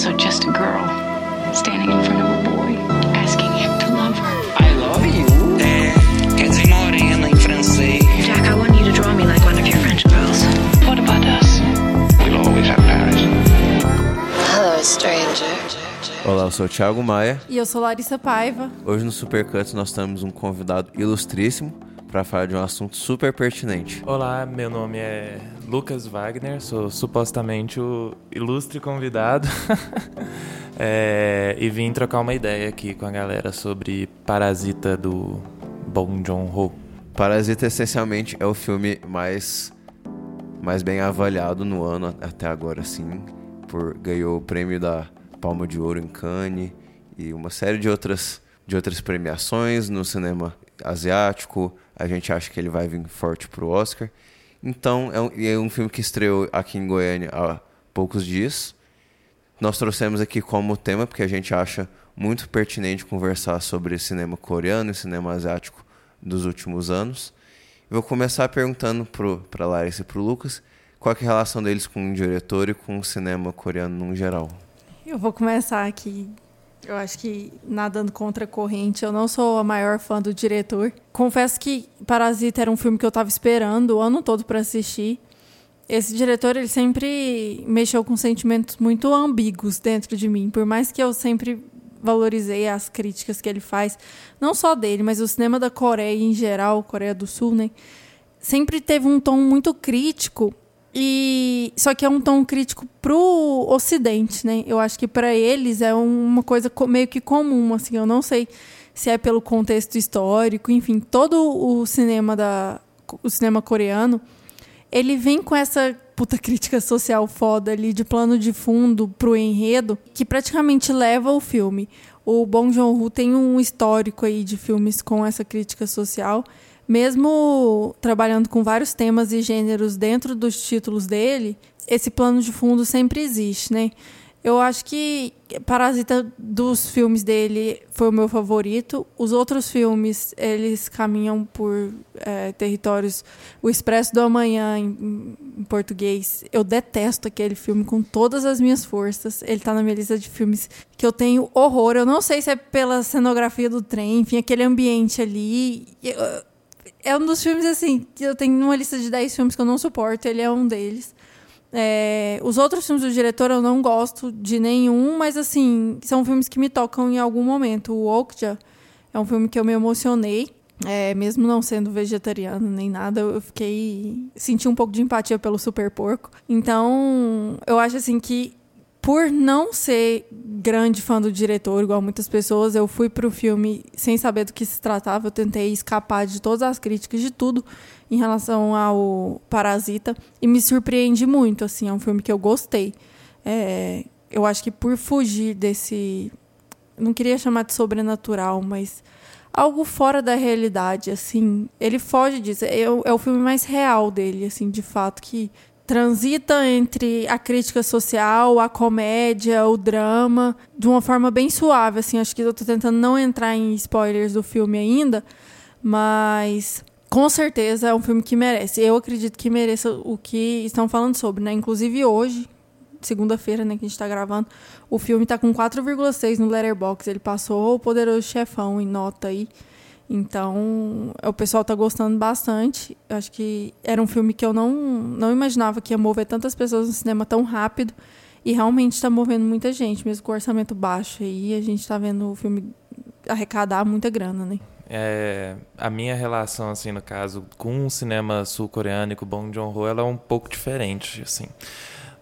also just a girl standing in front of a boy, asking him to love her. I love you. É, quer dizer morena em francês. Jack, I want you to draw me like one of your French girls. What about us? We'll always have Paris. Hello, stranger. Olá, eu sou o Thiago Maia. E eu sou Larissa Paiva. Hoje no Supercuts nós temos um convidado ilustríssimo para falar de um assunto super pertinente. Olá, meu nome é Lucas Wagner, sou supostamente o ilustre convidado é, e vim trocar uma ideia aqui com a galera sobre Parasita do Bong Joon-ho. Parasita essencialmente é o filme mais mais bem avaliado no ano até agora, sim, por ganhou o prêmio da Palma de Ouro em Cannes e uma série de outras de outras premiações no cinema asiático. A gente acha que ele vai vir forte pro Oscar. Então, é um, é um filme que estreou aqui em Goiânia há poucos dias. Nós trouxemos aqui como tema porque a gente acha muito pertinente conversar sobre cinema coreano e cinema asiático dos últimos anos. Vou começar perguntando para Larissa e para o Lucas qual é a relação deles com o diretor e com o cinema coreano no geral. Eu vou começar aqui. Eu acho que nadando contra a corrente, eu não sou a maior fã do diretor. Confesso que Parasita era um filme que eu estava esperando o ano todo para assistir. Esse diretor, ele sempre mexeu com sentimentos muito ambíguos dentro de mim, por mais que eu sempre valorizei as críticas que ele faz, não só dele, mas o cinema da Coreia em geral, Coreia do Sul, né? Sempre teve um tom muito crítico e só que é um tom crítico pro Ocidente, né? Eu acho que para eles é uma coisa meio que comum, assim. Eu não sei se é pelo contexto histórico, enfim, todo o cinema da o cinema coreano, ele vem com essa puta crítica social foda ali de plano de fundo pro enredo que praticamente leva o filme. O Bong Joon-ho tem um histórico aí de filmes com essa crítica social mesmo trabalhando com vários temas e gêneros dentro dos títulos dele, esse plano de fundo sempre existe, né? Eu acho que Parasita dos filmes dele foi o meu favorito. Os outros filmes eles caminham por é, territórios. O Expresso do Amanhã em, em, português. Eu detesto aquele filme com todas as minhas forças. Ele está na minha lista de filmes que eu tenho horror. Eu não sei se é pela cenografia do trem, enfim, aquele ambiente ali. Eu, é um dos filmes, assim, que eu tenho uma lista de 10 filmes que eu não suporto, ele é um deles. É, os outros filmes do diretor eu não gosto de nenhum, mas, assim, são filmes que me tocam em algum momento. O Okja é um filme que eu me emocionei. É, mesmo não sendo vegetariano nem nada, eu fiquei. senti um pouco de empatia pelo super porco. Então, eu acho assim que por não ser grande fã do diretor, igual muitas pessoas, eu fui pro filme sem saber do que se tratava. Eu tentei escapar de todas as críticas, de tudo em relação ao Parasita. E me surpreendi muito, assim. É um filme que eu gostei. É, eu acho que por fugir desse... Não queria chamar de sobrenatural, mas algo fora da realidade, assim. Ele foge disso. É, é o filme mais real dele, assim, de fato, que transita entre a crítica social, a comédia, o drama, de uma forma bem suave, assim, acho que eu estou tentando não entrar em spoilers do filme ainda, mas com certeza é um filme que merece. Eu acredito que mereça o que estão falando sobre, né? Inclusive hoje, segunda-feira, né, que a gente está gravando, o filme está com 4,6 no Letterboxd. Ele passou o Poderoso Chefão em nota aí. Então, o pessoal está gostando bastante. Acho que era um filme que eu não, não imaginava que ia mover tantas pessoas no cinema tão rápido. E realmente está movendo muita gente, mesmo com orçamento baixo. E a gente está vendo o filme arrecadar muita grana, né? É, a minha relação, assim, no caso, com o cinema sul-coreano e com o Bong Joon-ho, ela é um pouco diferente, assim.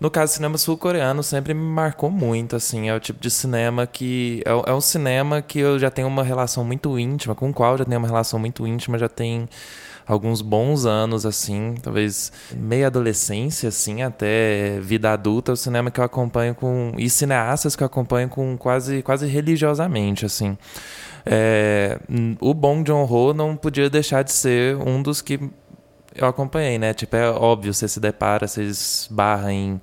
No caso, cinema sul-coreano sempre me marcou muito, assim. É o tipo de cinema que. É, é um cinema que eu já tenho uma relação muito íntima, com o qual já tenho uma relação muito íntima, já tem alguns bons anos, assim, talvez meia adolescência, assim, até vida adulta, é o cinema que eu acompanho com. e cineastas que eu acompanho com quase, quase religiosamente, assim. É, o Bong Joon-ho não podia deixar de ser um dos que eu acompanhei, né? Tipo, é óbvio, você se depara, você esbarra em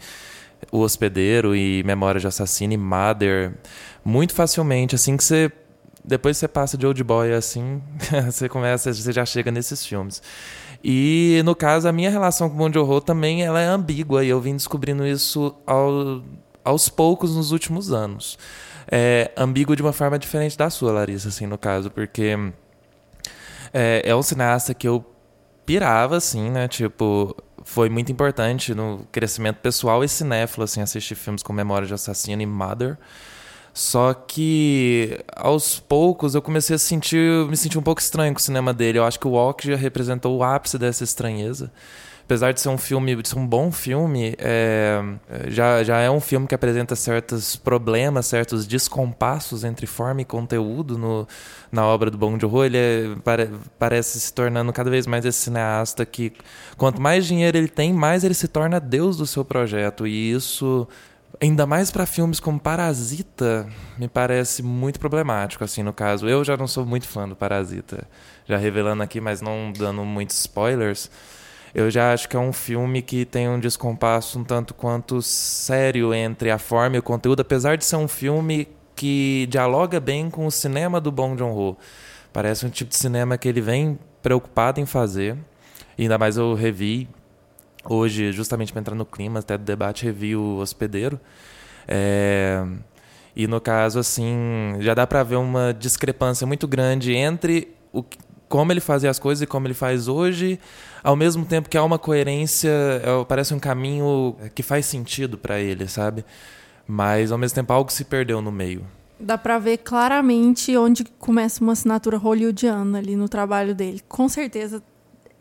O Hospedeiro e Memória de Assassino e Mother muito facilmente, assim que você depois você passa de Old Boy assim, você começa, você já chega nesses filmes. E no caso a minha relação com o Bong Joon-ho também ela é ambígua e eu vim descobrindo isso ao aos poucos nos últimos anos. É ambíguo de uma forma diferente da sua, Larissa, assim, no caso, porque é, é um cineasta que eu pirava, assim, né? Tipo, foi muito importante no crescimento pessoal e cinéfilo, assim, assistir filmes com Memória de Assassino e Mother. Só que aos poucos eu comecei a sentir, me sentir um pouco estranho com o cinema dele. Eu acho que o Walk já representou o ápice dessa estranheza apesar de ser um filme, de ser um bom filme, é, já, já é um filme que apresenta certos problemas, certos descompassos entre forma e conteúdo no, na obra do Bong Joon-ho. Ele é, pare, parece se tornando cada vez mais esse cineasta que, quanto mais dinheiro ele tem, mais ele se torna deus do seu projeto. E isso ainda mais para filmes como Parasita, me parece muito problemático, assim, no caso. Eu já não sou muito fã do Parasita, já revelando aqui, mas não dando muitos spoilers eu já acho que é um filme que tem um descompasso um tanto quanto sério entre a forma e o conteúdo, apesar de ser um filme que dialoga bem com o cinema do Bong Joon-ho. Parece um tipo de cinema que ele vem preocupado em fazer. E ainda mais eu revi hoje, justamente para entrar no clima até do debate, revi o Hospedeiro. É... E no caso, assim, já dá para ver uma discrepância muito grande entre o, como ele fazia as coisas e como ele faz hoje, ao mesmo tempo que há uma coerência, é, parece um caminho que faz sentido para ele, sabe? Mas ao mesmo tempo algo se perdeu no meio. Dá para ver claramente onde começa uma assinatura hollywoodiana ali no trabalho dele. Com certeza,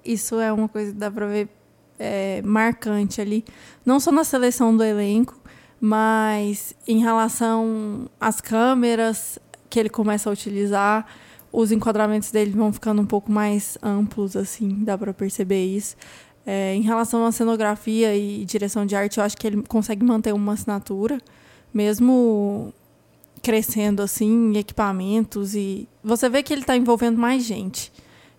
isso é uma coisa que dá para ver é, marcante ali, não só na seleção do elenco, mas em relação às câmeras que ele começa a utilizar os enquadramentos dele vão ficando um pouco mais amplos, assim, dá para perceber isso. É, em relação à cenografia e direção de arte, eu acho que ele consegue manter uma assinatura, mesmo crescendo assim em equipamentos e você vê que ele está envolvendo mais gente.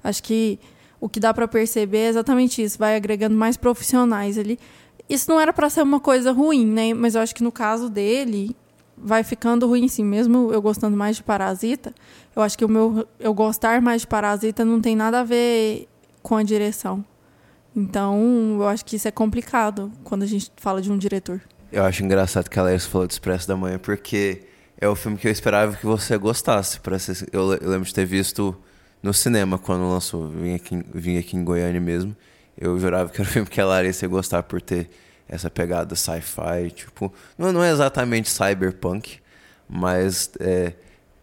Acho que o que dá para perceber é exatamente isso, vai agregando mais profissionais ali. Isso não era para ser uma coisa ruim, né? Mas eu acho que no caso dele, vai ficando ruim, sim. Mesmo eu gostando mais de Parasita, eu acho que o meu eu gostar mais de Parasita não tem nada a ver com a direção. Então, eu acho que isso é complicado quando a gente fala de um diretor. Eu acho engraçado que a Laís falou do Expresso da Manhã, porque é o filme que eu esperava que você gostasse. Eu, eu, lembro de ter visto no cinema quando lançou, vim aqui, vim aqui em Goiânia mesmo. Eu jurava que era o filme que a Larissa ia gostar por ter essa pegada sci-fi, tipo, não, não é exatamente cyberpunk, mas é,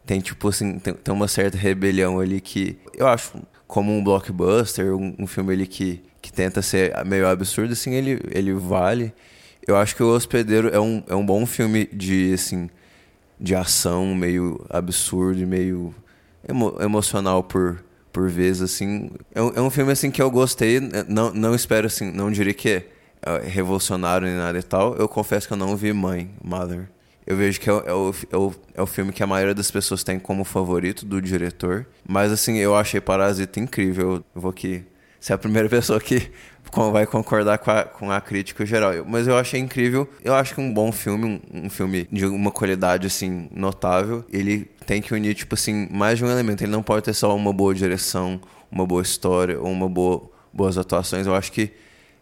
tem tipo assim, tem, tem, uma certa rebelião ali que eu acho como um blockbuster, um, um, filme ali que, que tenta ser meio absurdo, assim, ele, ele vale. Eu acho que o Hospedeiro é um, é um bom filme de, assim, de ação, meio absurdo e meio emo, emocional por, por vezes, assim. É um, é um filme, assim, que eu gostei, não, não espero, assim, não diria que é revolucionário nem nada e tal, eu confesso que eu não vi Mãe, Mother. Eu vejo que é o, é, o, é, o, é o filme que a maioria das pessoas tem como favorito do diretor. Mas, assim, eu achei Parasita incrível. Eu vou aqui ser a primeira pessoa que vai concordar com a, com a crítica geral. Mas eu achei incrível. Eu acho que um bom filme, um, um filme de uma qualidade, assim, notável, ele tem que unir, tipo assim, mais de um elemento. Ele não pode ter só uma boa direção, uma boa história ou uma boa, boas atuações. Eu acho que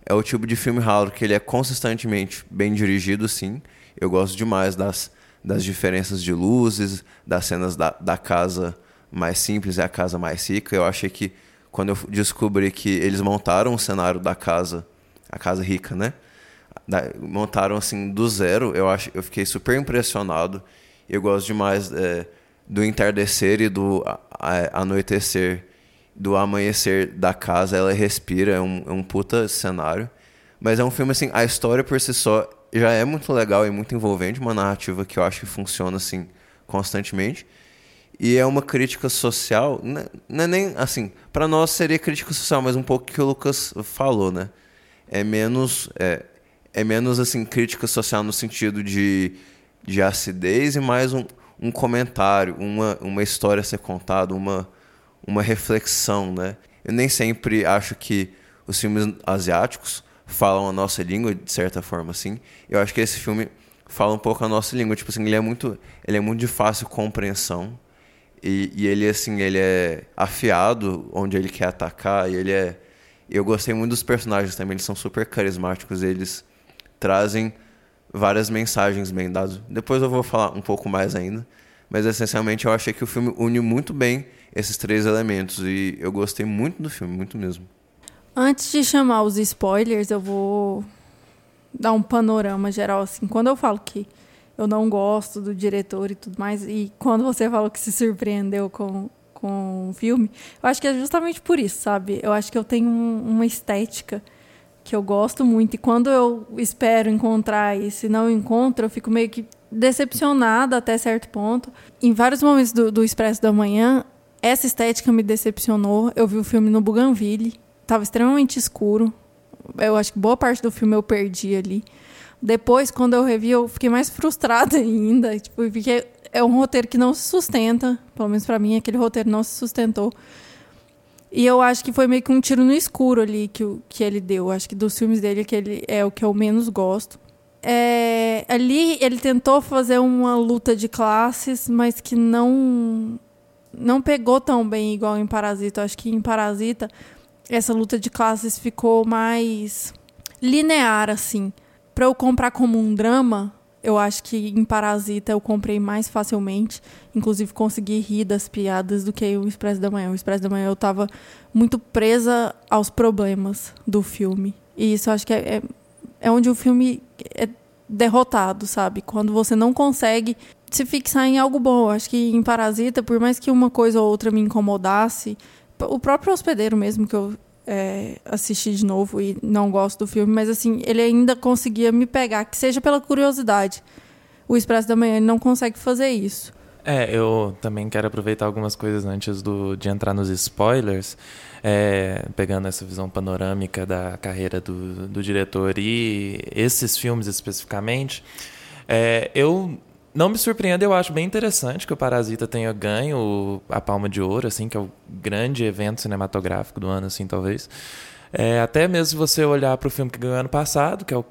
é o tipo de filme raro que ele é consistentemente bem dirigido, sim. Eu gosto demais das, das diferenças de luzes, das cenas da, da casa mais simples e a casa mais rica. Eu achei que quando eu descobri que eles montaram o cenário da casa, a casa rica, né? Da, montaram assim do zero, eu acho, eu fiquei super impressionado. Eu gosto demais é, do entardecer e do a, a, anoitecer do amanhecer da casa, ela respira, é um, é um puta cenário. Mas é um filme, assim, a história por si só já é muito legal e muito envolvente, uma narrativa que eu acho que funciona, assim, constantemente. E é uma crítica social, né, não é nem, assim, para nós seria crítica social, mas um pouco que o Lucas falou, né? É menos, é, é menos, assim, crítica social no sentido de, de acidez e mais um, um comentário, uma, uma história a ser contada, uma uma reflexão, né? Eu nem sempre acho que os filmes asiáticos falam a nossa língua de certa forma, assim. Eu acho que esse filme fala um pouco a nossa língua, tipo assim, ele é muito, ele é muito de fácil compreensão e, e ele assim, ele é afiado onde ele quer atacar e ele é, eu gostei muito dos personagens também, eles são super carismáticos, eles trazem várias mensagens bem dadas. Depois eu vou falar um pouco mais ainda, mas essencialmente eu achei que o filme une muito bem esses três elementos e eu gostei muito do filme, muito mesmo. Antes de chamar os spoilers, eu vou dar um panorama geral assim. Quando eu falo que eu não gosto do diretor e tudo mais, e quando você falou que se surpreendeu com, com o filme, eu acho que é justamente por isso, sabe? Eu acho que eu tenho um, uma estética que eu gosto muito, e quando eu espero encontrar e se não encontro, eu fico meio que decepcionada até certo ponto. Em vários momentos do, do Expresso da Manhã, essa estética me decepcionou. Eu vi o filme no Bougainville, estava extremamente escuro. Eu acho que boa parte do filme eu perdi ali. Depois, quando eu revi, eu fiquei mais frustrada ainda. Tipo, porque é um roteiro que não se sustenta. Pelo menos para mim, aquele roteiro não se sustentou. E eu acho que foi meio que um tiro no escuro ali que, que ele deu. Acho que dos filmes dele que ele é o que eu menos gosto. É, ali ele tentou fazer uma luta de classes, mas que não não pegou tão bem igual em Parasita. Acho que em Parasita essa luta de classes ficou mais linear assim. Para eu comprar como um drama, eu acho que em Parasita eu comprei mais facilmente. Inclusive consegui rir das piadas do que o Expresso da Manhã. O Expresso da Manhã eu estava muito presa aos problemas do filme. E isso acho que é, é, é onde o filme é derrotado, sabe? Quando você não consegue se fixar em algo bom. Acho que em Parasita, por mais que uma coisa ou outra me incomodasse, o próprio hospedeiro mesmo que eu é, assisti de novo e não gosto do filme, mas assim, ele ainda conseguia me pegar, que seja pela curiosidade. O Expresso da Manhã não consegue fazer isso. É, eu também quero aproveitar algumas coisas antes do, de entrar nos spoilers, é, pegando essa visão panorâmica da carreira do, do diretor e esses filmes especificamente. É, eu não me surpreende, eu acho bem interessante que o Parasita tenha ganho a Palma de Ouro, assim, que é o grande evento cinematográfico do ano, assim, talvez. É, até mesmo você olhar para o filme que ganhou ano passado, que é o,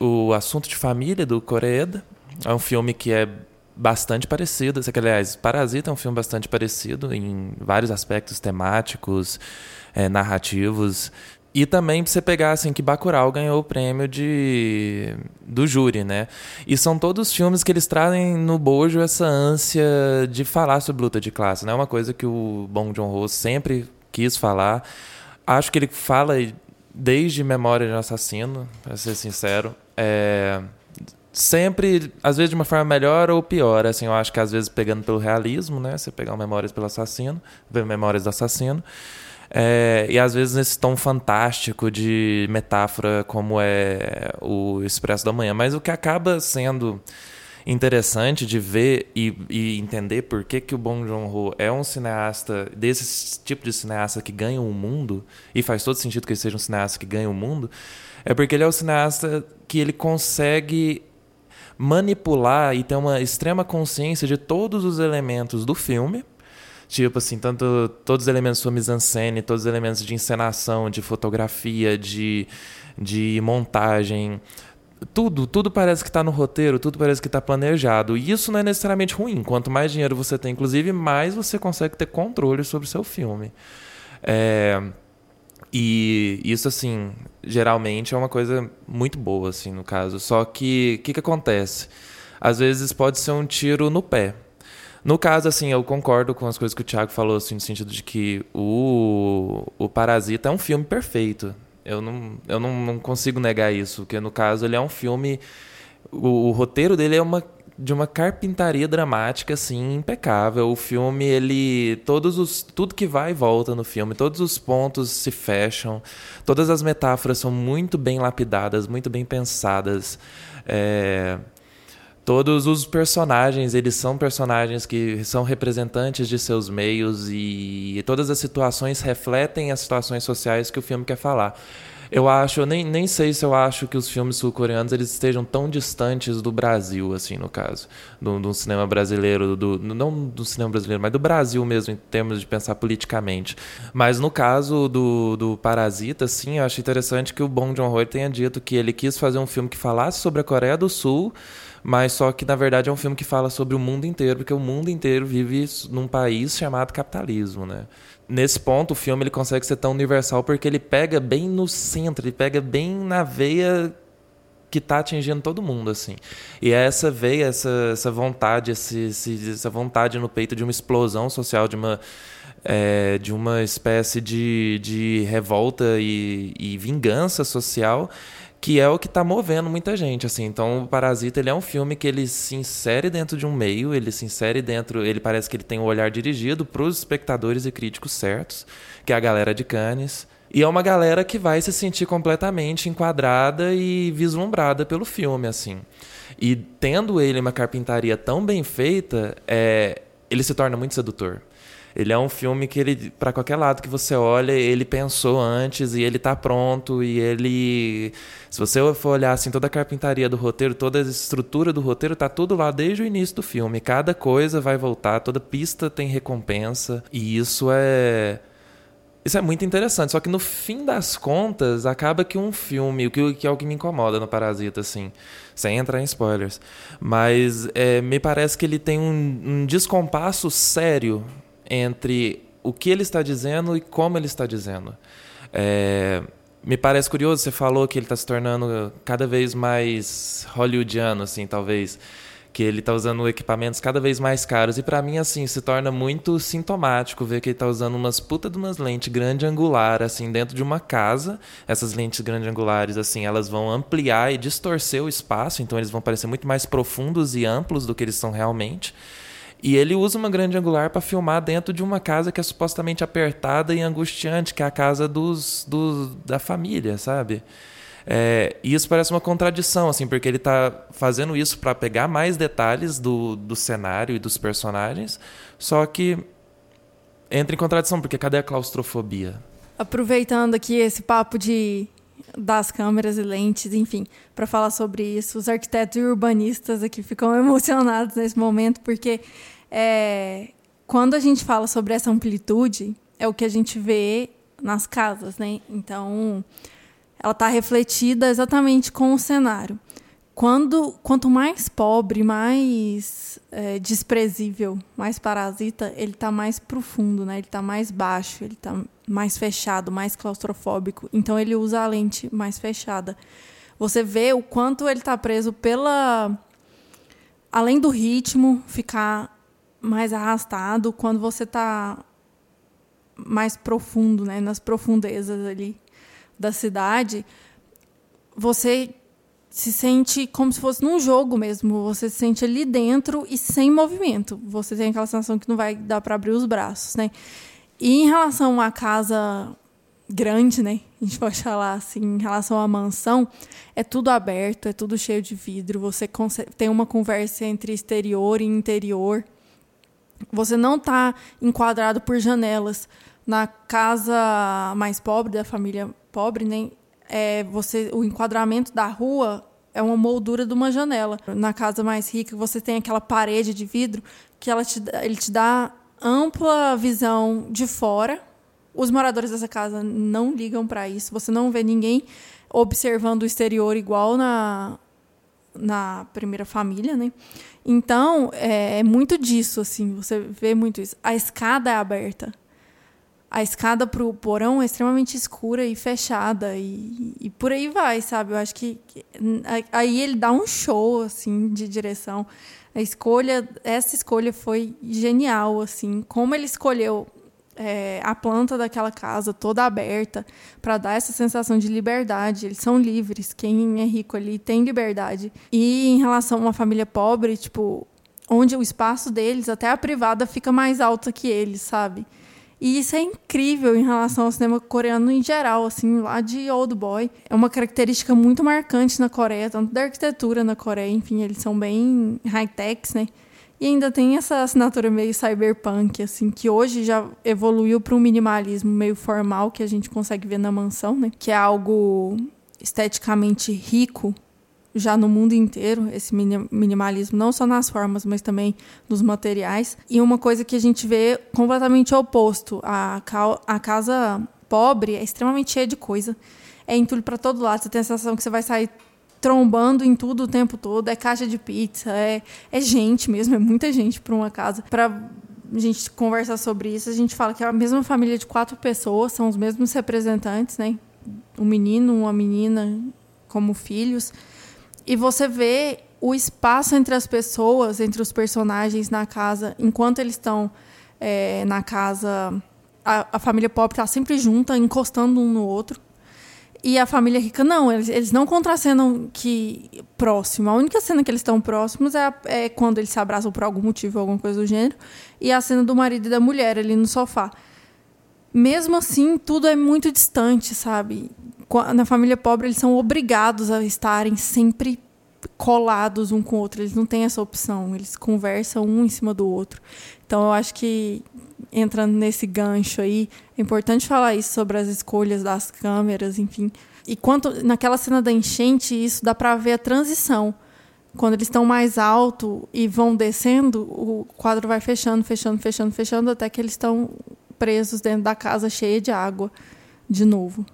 o Assunto de Família, do Coreeda, é um filme que é bastante parecido. Assim, que, aliás, Parasita é um filme bastante parecido em vários aspectos temáticos, é, narrativos. E também pra você pegar, assim, que Bacurau ganhou o prêmio de do júri, né? E são todos filmes que eles trazem no bojo essa ânsia de falar sobre luta de classe, né? É uma coisa que o Bong Joon-ho sempre quis falar. Acho que ele fala desde Memória de um Assassino, para ser sincero. É... Sempre, às vezes de uma forma melhor ou pior, assim, eu acho que às vezes pegando pelo realismo, né? Você pegar Memórias pelo Assassino, ver Memórias do Assassino. É, e às vezes nesse tom fantástico de metáfora como é o Expresso da Manhã. Mas o que acaba sendo interessante de ver e, e, entender por que, que o Bong Joon-ho é um cineasta, desse tipo de cineasta que ganha o mundo, e faz todo sentido que ele seja um cineasta que ganha o mundo, é porque ele é o cineasta que ele consegue manipular e ter uma extrema consciência de todos os elementos do filme, Tipo assim, tanto todos os elementos de mise-en-scène, todos os elementos de encenação, de fotografia, de, de montagem, tudo, tudo parece que está no roteiro, tudo parece que está planejado. E isso não é necessariamente ruim. Quanto mais dinheiro você tem, inclusive, mais você consegue ter controle sobre o seu filme. É, e isso, assim, geralmente é uma coisa muito boa, assim, no caso. Só que o que, que acontece? Às vezes pode ser um tiro no pé. No caso, assim, eu concordo com as coisas que o Thiago falou, assim, no sentido de que o, o Parasita é um filme perfeito. Eu não, eu não, não consigo negar isso, porque no caso ele é um filme. O, o roteiro dele é uma de uma carpintaria dramática assim impecável. O filme ele todos os tudo que vai e volta no filme, todos os pontos se fecham, todas as metáforas são muito bem lapidadas, muito bem pensadas. É, todos os personagens, eles são personagens que são representantes de seus meios e todas as situações refletem as situações sociais que o filme quer falar. Eu acho, eu nem, nem sei se eu acho que os filmes sul-coreanos eles estejam tão distantes do Brasil, assim, no caso, do, do cinema brasileiro, do, não do cinema brasileiro, mas do Brasil mesmo, em termos de pensar politicamente. Mas no caso do, do Parasita, sim, eu acho interessante que o Bong Joon-ho tenha dito que ele quis fazer um filme que falasse sobre a Coreia do Sul, mas só que na verdade é um filme que fala sobre o mundo inteiro, porque o mundo inteiro vive num país chamado capitalismo, né? Nesse ponto, o filme ele consegue ser tão universal porque ele pega bem no centro, ele pega bem na veia que tá atingindo todo mundo, assim. E é essa veia, essa, essa vontade, esse, esse, essa vontade no peito de uma explosão social, de uma, é, de uma espécie de, de revolta e, e vingança social que é o que está movendo muita gente, assim. Então, o Parasita, ele é um filme que ele se insere dentro de um meio, ele se insere dentro, ele parece que ele tem o um olhar dirigido para os espectadores e críticos certos, que é a galera de Cannes. E é uma galera que vai se sentir completamente enquadrada e vislumbrada pelo filme, assim. E tendo ele uma carpintaria tão bem feita, é, ele se torna muito sedutor. Ele é um filme que ele, para qualquer lado que você olha, ele pensou antes e ele tá pronto e ele, se você for olhar assim toda a carpintaria do roteiro, toda a estrutura do roteiro tá tudo lá desde o início do filme. Cada coisa vai voltar, toda pista tem recompensa e isso é isso é muito interessante, só que no fim das contas, acaba que um filme, o que, que é o que me incomoda no Parasita, assim, sem entrar em spoilers, mas é, me parece que ele tem um, um descompasso sério entre o que ele está dizendo e como ele está dizendo. É, me parece curioso, você falou que ele está se tornando cada vez mais hollywoodiano, assim, talvez que ele está usando equipamentos cada vez mais caros. E para mim, assim, se torna muito sintomático ver que ele está usando umas puta de umas lentes grande angular, assim, dentro de uma casa. Essas lentes grande angulares, assim, elas vão ampliar e distorcer o espaço, então eles vão parecer muito mais profundos e amplos do que eles são realmente. E ele usa uma grande angular para filmar dentro de uma casa que é supostamente apertada e angustiante, que é a casa dos, dos da família, sabe? É, e isso parece uma contradição, assim, porque ele está fazendo isso para pegar mais detalhes do, do cenário e dos personagens, só que entra em contradição, porque cadê a claustrofobia? Aproveitando aqui esse papo de das câmeras e lentes, enfim, para falar sobre isso, os arquitetos e urbanistas aqui ficam emocionados nesse momento, porque é, quando a gente fala sobre essa amplitude, é o que a gente vê nas casas, né? Então, ela está refletida exatamente com o cenário. Quando, quanto mais pobre, mais é, desprezível, mais parasita, ele está mais profundo, né? Ele está mais baixo, ele está mais fechado, mais claustrofóbico. Então ele usa a lente mais fechada. Você vê o quanto ele está preso pela além do ritmo ficar mais arrastado quando você está mais profundo, né, nas profundezas ali da cidade, você se sente como se fosse num jogo mesmo. Você se sente ali dentro e sem movimento. Você tem aquela sensação que não vai dar para abrir os braços, né? E em relação à casa grande, né? A gente pode falar assim, em relação à mansão, é tudo aberto, é tudo cheio de vidro. Você tem uma conversa entre exterior e interior. Você não está enquadrado por janelas. Na casa mais pobre, da família pobre, né, é, você, o enquadramento da rua é uma moldura de uma janela. Na casa mais rica, você tem aquela parede de vidro que ela te, ele te dá ampla visão de fora. Os moradores dessa casa não ligam para isso. Você não vê ninguém observando o exterior igual na, na primeira família, né? Então, é, é, muito disso, assim, você vê muito isso. A escada é aberta. A escada para o porão é extremamente escura e fechada. E, e por aí vai, sabe? Eu acho que, aí ele dá um show, assim, de direção. A escolha, essa escolha foi genial, assim. Como ele escolheu é, a planta daquela casa toda aberta para dar essa sensação de liberdade. Eles são livres. Quem é rico ali tem liberdade. E em relação a uma família pobre, tipo, onde o espaço deles, até a privada, fica mais alta que eles, sabe? E isso é incrível em relação ao cinema coreano em geral, assim, lá de Old Boy. É uma característica muito marcante na Coreia, tanto da arquitetura na Coreia, enfim, eles são bem high-techs, né? E ainda tem essa assinatura meio cyberpunk, assim, que hoje já evoluiu para um minimalismo meio formal que a gente consegue ver na mansão, né? Que é algo esteticamente rico já no mundo inteiro, esse minimalismo, não só nas formas, mas também nos materiais. E uma coisa que a gente vê completamente oposto: a, a casa pobre é extremamente cheia de coisa. É entulho para todo lado. Você tem a sensação que você vai sair trombando em tudo o tempo todo. É caixa de pizza, é, é gente mesmo, é muita gente para uma casa. Para a gente conversar sobre isso, a gente fala que é a mesma família de quatro pessoas, são os mesmos representantes, né? Um menino, uma menina como filhos. E você vê o espaço entre as pessoas, entre os personagens na casa, enquanto eles estão é, na casa, a, a família pobre está sempre junta, encostando um no outro. E a família rica, não, eles, eles não contracenam que próximo. A única cena que eles estão próximos é, a, é, quando eles se abraçam por algum motivo, alguma coisa do gênero, e a cena do marido e da mulher ali no sofá. Mesmo assim, tudo é muito distante, sabe? Na família pobre, eles são obrigados a estarem sempre colados um com o outro. Eles não têm essa opção. Eles conversam um em cima do outro. Então, eu acho que entrando nesse gancho aí, é importante falar isso sobre as escolhas das câmeras, enfim. E quanto naquela cena da enchente, isso dá para ver a transição. Quando eles estão mais alto e vão descendo, o quadro vai fechando, fechando, fechando, fechando, até que eles estão presos dentro da casa cheia de água de novo.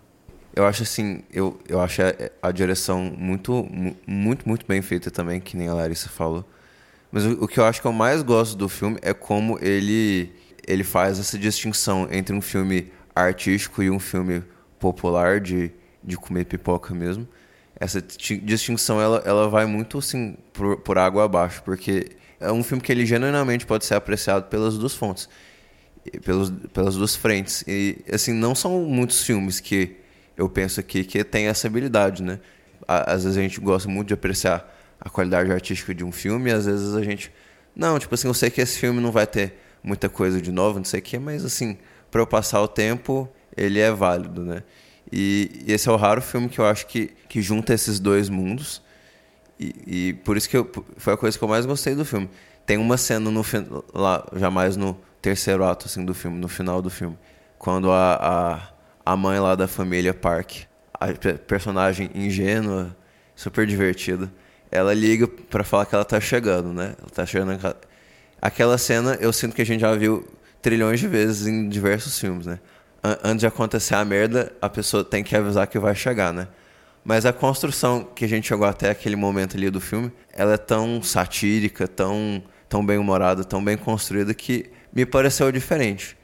Eu acho assim, eu, eu acho a, a direção muito, muito, muito bem feita também, que nem a Larissa falou. Mas o, o que eu acho que eu mais gosto do filme é como ele ele faz essa distinção entre um filme artístico e um filme popular de, de comer pipoca mesmo. Essa distinção ela, ela vai muito assim por, por água abaixo, porque é um filme que ele genuinamente pode ser apreciado pelas duas fontes, pelos, pelas duas frentes. E assim, não são muitos filmes que eu penso aqui que tem essa habilidade, né? Às vezes a gente gosta muito de apreciar a qualidade artística de um filme, às vezes a gente não, tipo assim, eu sei que esse filme não vai ter muita coisa de novo, não sei o quê, mas assim, para eu passar o tempo, ele é válido, né? E, e, esse é o raro filme que eu acho que, que junta esses dois mundos. E, e por isso que eu, foi a coisa que eu mais gostei do filme. Tem uma cena no lá, jamais no terceiro ato assim do filme, no final do filme, quando a, a, a mãe lá da família Park, a personagem ingênua, super divertida, ela liga para falar que ela tá chegando, né? Ela tá chegando aquela cena eu sinto que a gente já viu trilhões de vezes em diversos filmes, né? Antes de acontecer a merda, a pessoa tem que avisar que vai chegar, né? Mas a construção que a gente chegou até aquele momento ali do filme, ela é tão satírica, tão, tão bem humorada, tão bem construída que me pareceu diferente.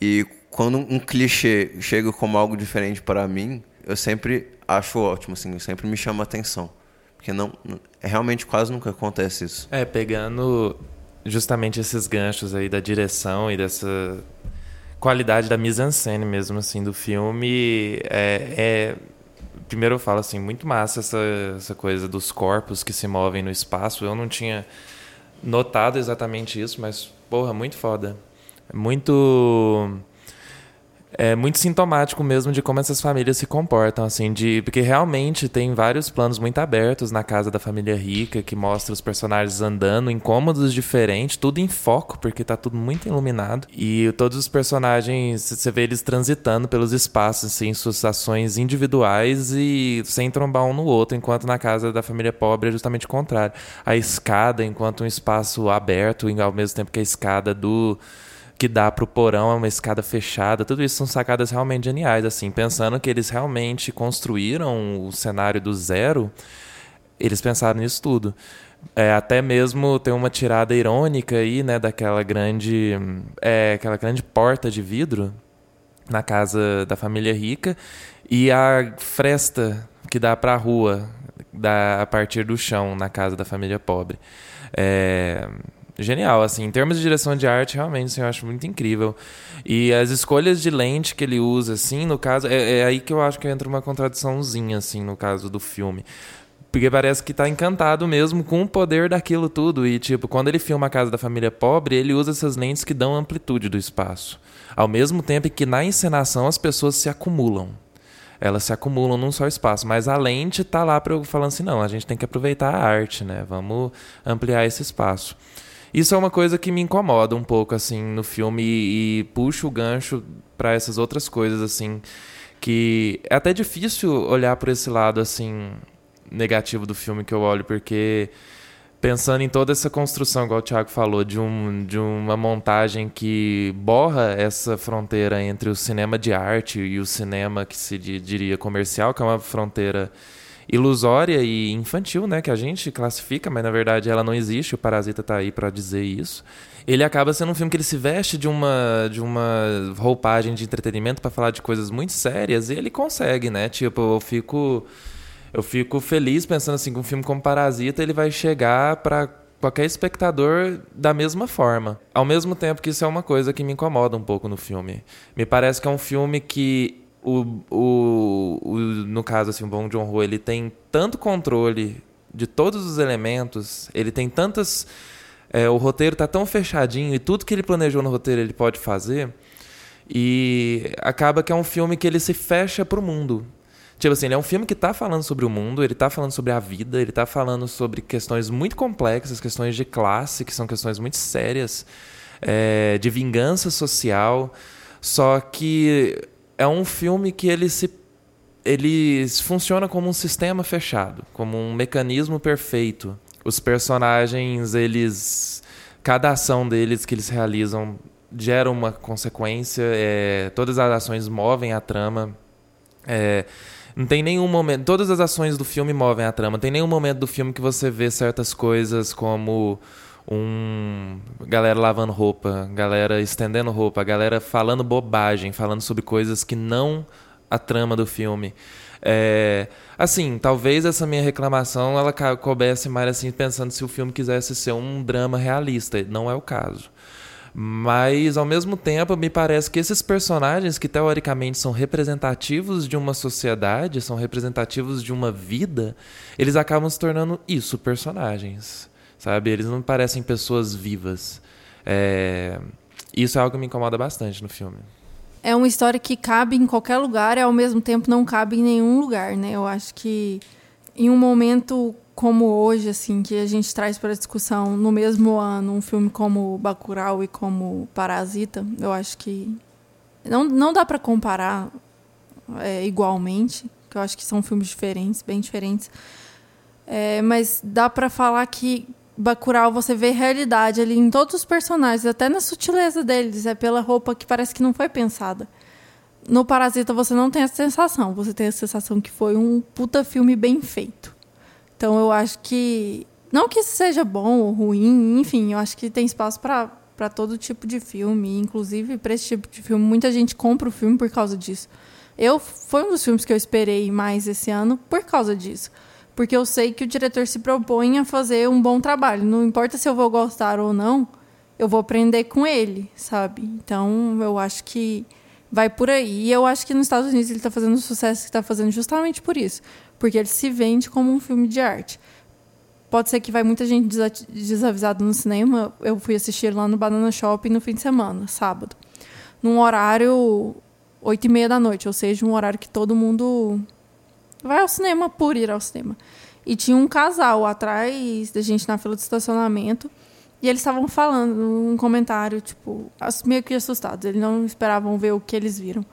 E quando um clichê chega como algo diferente para mim, eu sempre acho ótimo, assim, sempre me chama atenção. Porque não, realmente quase nunca acontece isso. É, pegando justamente esses ganchos aí da direção e dessa qualidade da mise-en-scène mesmo, assim, do filme. É, é, primeiro eu falo assim, muito massa essa, essa coisa dos corpos que se movem no espaço. Eu não tinha notado exatamente isso, mas, porra, muito foda. Muito é muito sintomático mesmo de como essas famílias se comportam, assim, de porque realmente tem vários planos muito abertos na casa da família rica que mostra os personagens andando em cômodos diferentes, tudo em foco, porque tá tudo muito iluminado. E todos os personagens, você vê eles transitando pelos espaços, assim, em suas ações individuais e sem trombar um no outro, enquanto na casa da família pobre é justamente o contrário. A escada, enquanto um espaço aberto, ao mesmo tempo que a escada do que dá pro porão, é uma escada fechada. Tudo isso são sacadas realmente geniais, assim, pensando que eles realmente construíram o cenário do zero, eles pensaram nisso tudo. É, até mesmo tem uma tirada irônica aí, né, daquela grande, é, aquela grande porta de vidro na casa da família rica e a fresta que dá para a rua, da, a partir do chão na casa da família pobre. É, genial, assim, em termos de direção de arte, realmente, assim, eu acho muito incrível. E as escolhas de lente que ele usa, assim, no caso, é, é aí que eu acho que entra uma contradiçãozinha, assim, no caso do filme. Porque parece que tá encantado mesmo com o poder daquilo tudo. E, tipo, quando ele filma a casa da família pobre, ele usa essas lentes que dão amplitude do espaço. Ao mesmo tempo que na encenação as pessoas se acumulam. Elas se acumulam num só espaço. Mas a lente tá lá para eu falando assim, não, a gente tem que aproveitar a arte, né? Vamos ampliar esse espaço. Isso é uma coisa que me incomoda um pouco, assim, no filme e, e puxa o gancho para essas outras coisas, assim, que é até difícil olhar por esse lado, assim, negativo do filme que eu olho, porque pensando em toda essa construção, igual o Thiago falou, de, um, de uma montagem que borra essa fronteira entre o cinema de arte e o cinema que se diria comercial, que é uma fronteira ilusória e infantil, né, que a gente classifica, mas na verdade ela não existe, o Parasita está aí para dizer isso. Ele acaba sendo um filme que ele se veste de uma de uma roupagem de entretenimento para falar de coisas muito sérias e ele consegue, né? Tipo, eu fico Eu fico feliz pensando assim que um filme como Parasita ele vai chegar para qualquer espectador da mesma forma. Ao mesmo tempo que isso é uma coisa que me incomoda um pouco no filme. Me parece que é um filme que o, o, o no caso assim, o Bong Joon-ho, ele tem tanto controle de todos os elementos, ele tem tantas é, o roteiro está tão fechadinho e tudo que ele planejou no roteiro ele pode fazer e acaba que é um filme que ele se fecha para o mundo. Tipo assim, ele é um filme que está falando sobre o mundo, ele está falando sobre a vida, ele está falando sobre questões muito complexas, questões de classe, que são questões muito sérias, é, de vingança social. Só que é um filme que ele se ele funciona como um sistema fechado, como um mecanismo perfeito. Os personagens, eles cada ação deles que eles realizam gera uma consequência. É, todas as ações movem a trama. É, não tem nenhum momento. Todas as ações do filme movem a trama. Não tem nenhum momento do filme que você vê certas coisas como um galera lavando roupa, galera estendendo roupa, galera falando bobagem, falando sobre coisas que não a trama do filme. É, assim, talvez essa minha reclamação ela coubesse mais assim pensando se o filme quisesse ser um drama realista, não é o caso. Mas, ao mesmo tempo, me parece que esses personagens, que teoricamente são representativos de uma sociedade, são representativos de uma vida, eles acabam se tornando isso, personagens. Sabe? Eles não parecem pessoas vivas. É... Isso é algo que me incomoda bastante no filme. É uma história que cabe em qualquer lugar e, ao mesmo tempo, não cabe em nenhum lugar, né? Eu acho que em um momento como hoje, assim, que a gente traz para discussão no mesmo ano um filme como Bacurau e como Parasita, eu acho que não, não dá para comparar é, igualmente, que eu acho que são filmes diferentes, bem diferentes. É, mas dá para falar que Bacurau você vê realidade ali em todos os personagens, até na sutileza deles, é pela roupa que parece que não foi pensada. No Parasita você não tem essa sensação, você tem a sensação que foi um puta filme bem feito. Então eu acho que. Não que isso seja bom ou ruim, enfim, eu acho que tem espaço para todo tipo de filme, inclusive para esse tipo de filme. Muita gente compra o filme por causa disso. Eu foi um dos filmes que eu esperei mais esse ano por causa disso. Porque eu sei que o diretor se propõe a fazer um bom trabalho. Não importa se eu vou gostar ou não, eu vou aprender com ele, sabe? Então eu acho que vai por aí. E eu acho que nos Estados Unidos ele está fazendo o sucesso que está fazendo justamente por isso porque ele se vende como um filme de arte. Pode ser que vai muita gente desavisada no cinema. Eu fui assistir lá no Banana Shopping no fim de semana, sábado. Num horário oito e meia da noite, ou seja, um horário que todo mundo vai ao cinema por ir ao cinema. E tinha um casal atrás da gente na fila de estacionamento. E eles estavam falando um comentário, tipo, meio que assustados. Eles não esperavam ver o que eles viram.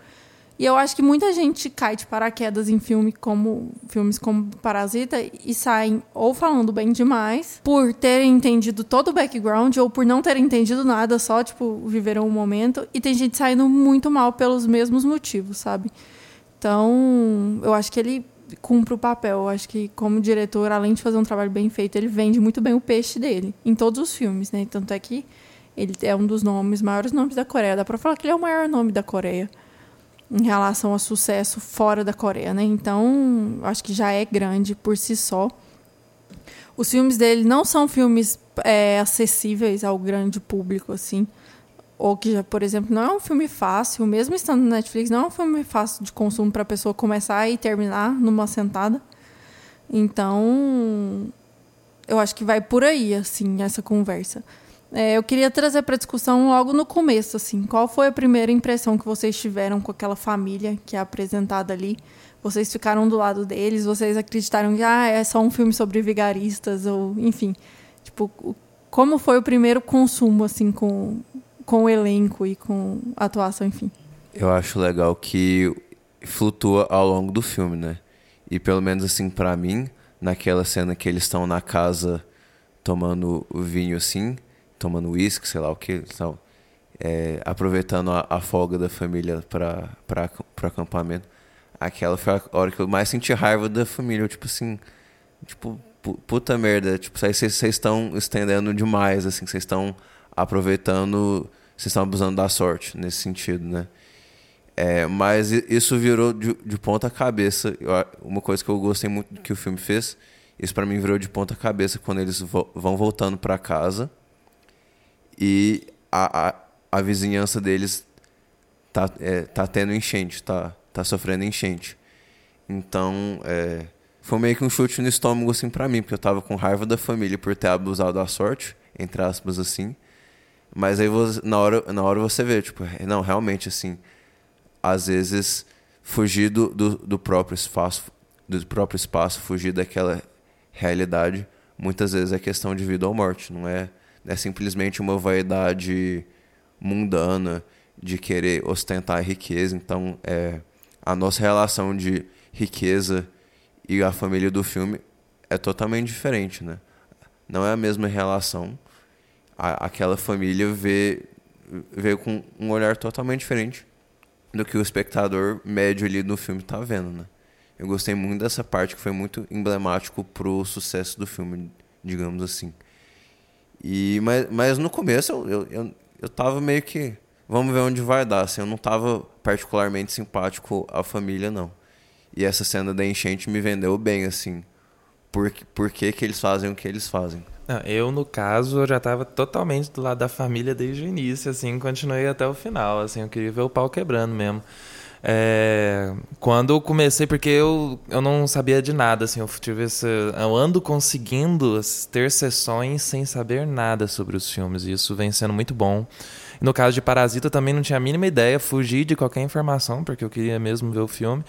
E eu acho que muita gente cai de paraquedas em filme como, filmes como Parasita e saem ou falando bem demais por terem entendido todo o background ou por não terem entendido nada, só, tipo, viveram um momento. E tem gente saindo muito mal pelos mesmos motivos, sabe? Então, eu acho que ele cumpre o papel. Eu acho que, como diretor, além de fazer um trabalho bem feito, ele vende muito bem o peixe dele em todos os filmes, né? Tanto é que ele é um dos nomes, maiores nomes da Coreia. Dá pra falar que ele é o maior nome da Coreia em relação ao sucesso fora da Coreia, né? Então, acho que já é grande por si só. Os filmes dele não são filmes é, acessíveis ao grande público, assim. Ou que, por exemplo, não é um filme fácil, mesmo estando no Netflix, não é um filme fácil de consumo para a pessoa começar e terminar numa sentada. Então, eu acho que vai por aí, assim, essa conversa. É, eu queria trazer para discussão logo no começo, assim, qual foi a primeira impressão que vocês tiveram com aquela família que é apresentada ali? Vocês ficaram do lado deles? Vocês acreditaram que ah, é só um filme sobre vigaristas ou, enfim, tipo, como foi o primeiro consumo assim com com o elenco e com a atuação, enfim? Eu acho legal que flutua ao longo do filme, né? E pelo menos assim para mim, naquela cena que eles estão na casa tomando vinho assim, tomando uísque, sei lá o que, então, é, aproveitando a, a, folga da família para acampamento. Aquela foi a hora que eu mais senti raiva da família, tipo assim, tipo, puta merda, tipo, vocês estão estendendo demais, assim, vocês estão aproveitando, vocês estão abusando da sorte nesse sentido, né? É, mas isso virou de, de ponta cabeça. Eu uma coisa que eu gostei muito que o filme fez, isso pra mim virou de ponta cabeça quando eles vo- vão voltando pra casa e a, a, a vizinhança deles tá, é, tá tendo enchente, tá, tá sofrendo enchente. Então, é, foi meio que um chute no estômago assim pra mim, porque eu tava com raiva da família por ter abusado da sorte, entre aspas assim. Mas aí você- na hora, na hora você vê, tipo, não, realmente assim, às vezes fugir do, do, do próprio espaço, do próprio espaço, fugir daquela realidade, muitas vezes é questão de vida ou morte, não é, é simplesmente uma vaidade mundana de querer ostentar a riqueza. Então, é, a nossa relação de riqueza e a família do filme é totalmente diferente, né? Não é a mesma relação. A, aquela família vê, vê com um olhar totalmente diferente do que o espectador médio ali no filme tá vendo, né? Eu gostei muito dessa parte que foi muito emblemático pro sucesso do filme, digamos assim. E, mas, mas no começo eu, eu, eu, eu tava meio que. Vamos ver onde vai dar. Assim, eu não tava particularmente simpático à família, não. E essa cena da enchente me vendeu bem, assim. Por, por que, que eles fazem o que eles fazem. Não, eu, no caso, já tava totalmente do lado da família desde o início, assim, continuei até o final, assim, eu queria ver o pau quebrando mesmo. É, quando eu comecei, porque eu, eu não sabia de nada, assim, eu tive esse, eu ando conseguindo ter sessões sem saber nada sobre os filmes, e isso vem sendo muito bom. No caso de Parasita, eu também não tinha a mínima ideia, fugi de qualquer informação, porque eu queria mesmo ver o filme.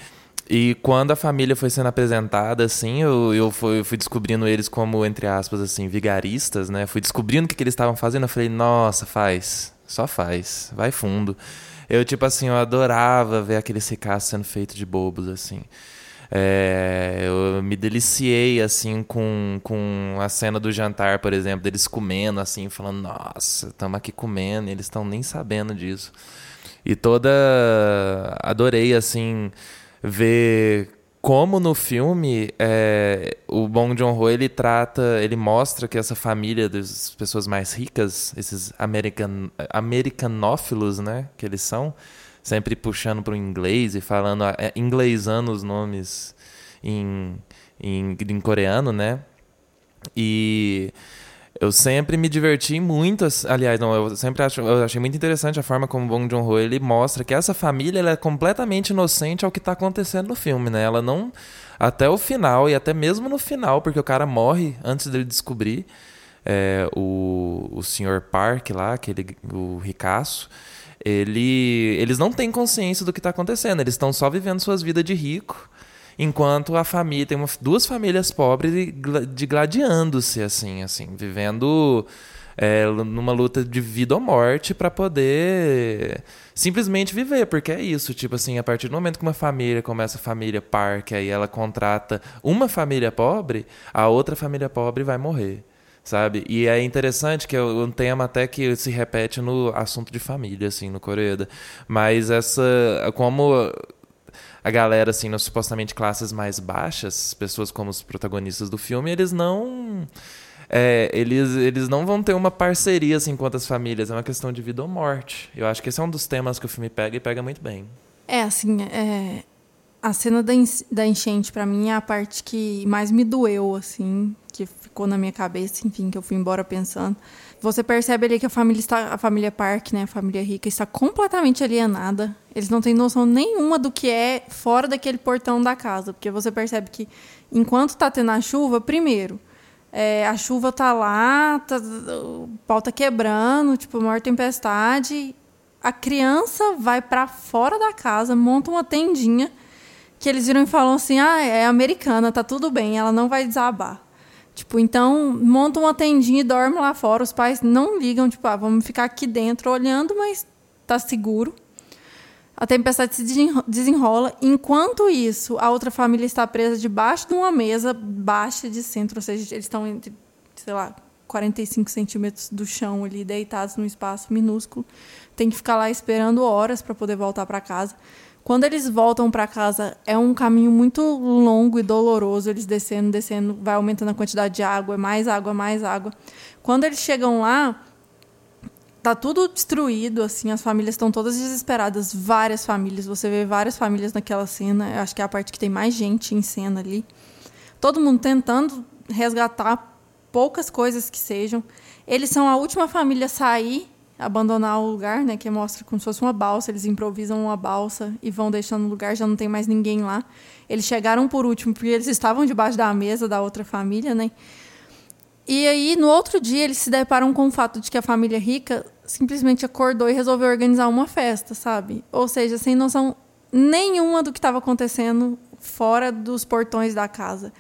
E quando a família foi sendo apresentada, assim, eu, eu, fui, eu fui descobrindo eles como, entre aspas, assim, vigaristas, né? Fui descobrindo o que, que eles estavam fazendo. Eu falei, nossa, faz. Só faz. Vai fundo. Eu, tipo assim, eu adorava ver aqueles ricaços sendo feitos de bobos, assim. É, eu me deliciei, assim, com, com a cena do jantar, por exemplo, deles comendo, assim, falando, nossa, estamos aqui comendo, e eles estão nem sabendo disso. E toda. Adorei, assim, ver como no filme é, o Bong Joon-ho ele trata, ele mostra que essa família das pessoas mais ricas, esses american, americanófilos, né, que eles são, sempre puxando para o inglês e falando, é, inglesando os nomes em, em, em coreano, né, e eu sempre me diverti muito, aliás, não, eu sempre acho, eu achei muito interessante a forma como Bong Joon-ho ele mostra que essa família ela é completamente inocente ao que está acontecendo no filme, né? Ela não até o final e até mesmo no final, porque o cara morre antes dele descobrir é, o o Sr. Park lá, aquele o ricaço, ele eles não têm consciência do que está acontecendo, eles estão só vivendo suas vidas de rico enquanto a família tem uma, duas famílias pobres de gladiando-se assim assim vivendo é, numa luta de vida ou morte para poder simplesmente viver porque é isso tipo assim a partir do momento que uma família começa a família Park aí ela contrata uma família pobre a outra família pobre vai morrer sabe? E é interessante que é um tema até que se repete no assunto de família assim no Coreia mas essa como a galera, assim, nas supostamente classes mais baixas, pessoas como os protagonistas do filme, eles não. É, eles, eles não vão ter uma parceria assim com outras famílias, é uma questão de vida ou morte. Eu acho que esse é um dos temas que o filme pega e pega muito bem. É, assim, é, a cena da, da enchente, para mim, é a parte que mais me doeu, assim, que ficou na minha cabeça, enfim, que eu fui embora pensando. Você percebe ali que a família está, a família Park, né, a família rica, está completamente alienada. Eles não têm noção nenhuma do que é fora daquele portão da casa, porque você percebe que enquanto tá tendo a chuva, primeiro, é, a chuva tá lá, tá, o pau tá quebrando, tipo, maior tempestade. A criança vai para fora da casa, monta uma tendinha que eles viram e falam assim: "Ah, é americana, tá tudo bem, ela não vai desabar". Tipo, então, monta uma tendinha e dorme lá fora. Os pais não ligam, tipo, ah, vamos ficar aqui dentro olhando, mas tá seguro. A tempestade se desenrola. Enquanto isso, a outra família está presa debaixo de uma mesa baixa de centro, ou seja, eles estão entre, sei lá, 45 centímetros do chão ali, deitados num espaço minúsculo. Tem que ficar lá esperando horas para poder voltar para casa. Quando eles voltam para casa, é um caminho muito longo e doloroso. Eles descendo, descendo, vai aumentando a quantidade de água, mais água, mais água. Quando eles chegam lá, tá tudo destruído, assim, as famílias estão todas desesperadas, várias famílias, você vê várias famílias naquela cena, eu acho que é a parte que tem mais gente em cena ali. Todo mundo tentando resgatar poucas coisas que sejam. Eles são a última família a sair, abandonar o lugar, né, que mostra como se fosse uma balsa, eles improvisam uma balsa e vão deixando o lugar, já não tem mais ninguém lá. Eles chegaram por último porque eles estavam debaixo da mesa da outra família, né? E aí, no outro dia, eles se deparam com o fato de que a família rica simplesmente acordou e resolveu organizar uma festa, sabe? Ou seja, sem noção nenhuma do que estava acontecendo fora dos portões da casa.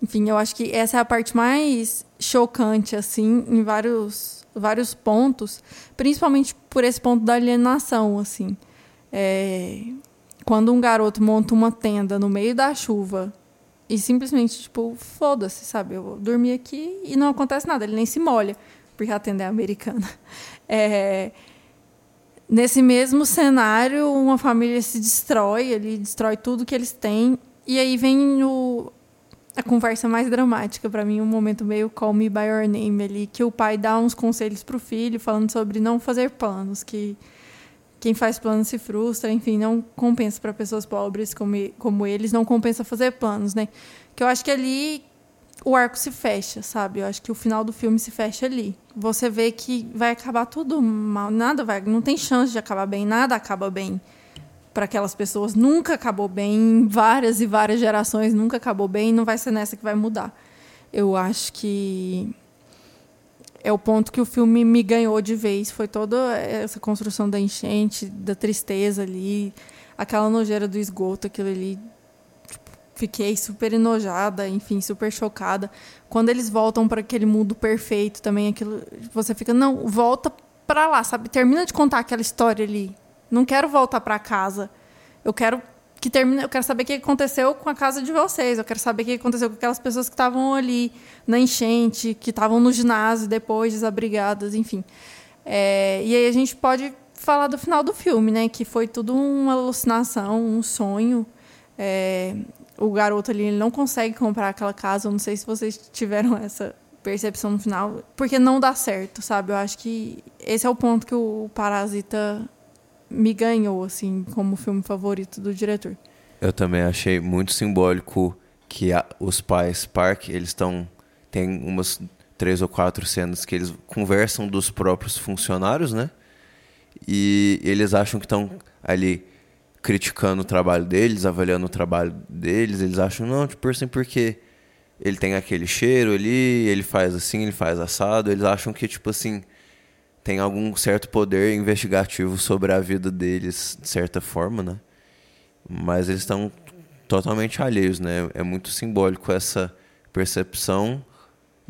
Enfim, eu acho que essa é a parte mais chocante, assim, em vários, vários pontos, principalmente por esse ponto da alienação, assim. É, quando um garoto monta uma tenda no meio da chuva e simplesmente, tipo, foda-se, sabe? Eu vou dormir aqui e não acontece nada, ele nem se molha, porque a tenda é americana. É, nesse mesmo cenário, uma família se destrói, ele destrói tudo que eles têm, e aí vem o, a conversa mais dramática para mim, um momento meio Call Me By Your Name ali, que o pai dá uns conselhos pro filho, falando sobre não fazer planos, que quem faz planos se frustra, enfim, não compensa para pessoas pobres como, como eles, não compensa fazer planos, né? Que eu acho que ali o arco se fecha, sabe? Eu acho que o final do filme se fecha ali. Você vê que vai acabar tudo mal, nada vai, não tem chance de acabar bem, nada acaba bem para aquelas pessoas, nunca acabou bem, várias e várias gerações nunca acabou bem, não vai ser nessa que vai mudar. Eu acho que é o ponto que o filme me ganhou de vez. Foi toda essa construção da enchente, da tristeza ali, aquela nojeira do esgoto, aquilo ali. Tipo, fiquei super enojada, enfim, super chocada. Quando eles voltam para aquele mundo perfeito também, aquilo, você fica, não, volta para lá, sabe? Termina de contar aquela história ali. Não quero voltar para casa. Eu quero que termine, eu quero saber o que aconteceu com a casa de vocês, eu quero saber o que aconteceu com aquelas pessoas que estavam ali na enchente, que estavam no ginásio depois desabrigadas, enfim. É, e aí a gente pode falar do final do filme, né, que foi tudo uma alucinação, um sonho. É, o garoto ali ele não consegue comprar aquela casa, eu não sei se vocês tiveram essa percepção no final, porque não dá certo, sabe? Eu acho que esse é o ponto que o Parasita me ganhou, assim, como filme favorito do diretor. Eu também achei muito simbólico que a, os pais Park, eles estão. Tem umas três ou quatro cenas que eles conversam dos próprios funcionários, né? E eles acham que estão ali criticando o trabalho deles, avaliando o trabalho deles. Eles acham, não, tipo assim, porque ele tem aquele cheiro ali, ele faz assim, ele faz assado. Eles acham que, tipo assim, tem algum certo poder investigativo sobre a vida deles, de certa forma, né? Mas eles estão totalmente alheios, né? É muito simbólico essa percepção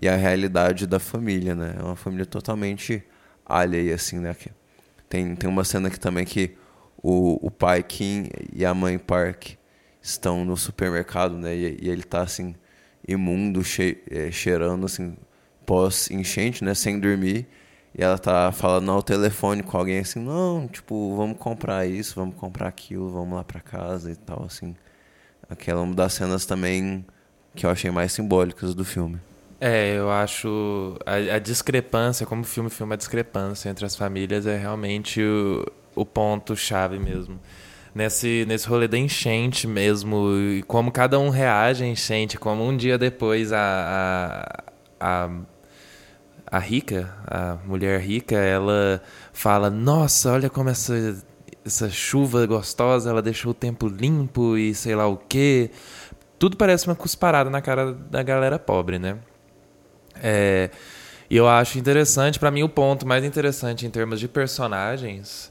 e a realidade da família, né? É uma família totalmente alheia, assim, né? Tem, tem uma cena aqui também que o, o pai Kim e a mãe Park estão no supermercado, né? E, e ele tá, assim, imundo, che, é, cheirando, assim, pós-enchente, né? Sem dormir. E ela tá falando ao telefone com alguém assim, não, tipo, vamos comprar isso, vamos comprar aquilo, vamos lá para casa e tal, assim. Aquela é uma das cenas também que eu achei mais simbólicas do filme. É, eu acho a, a discrepância, como o filme filma a discrepância entre as famílias é realmente o, o ponto chave mesmo. Nesse, nesse rolê da enchente mesmo, e como cada um reage à enchente, como um dia depois a, a, a a rica, a mulher rica, ela fala: Nossa, olha como essa, essa chuva gostosa, ela deixou o tempo limpo e sei lá o quê. Tudo parece uma cusparada na cara da galera pobre, né? É, e eu acho interessante, para mim, o ponto mais interessante em termos de personagens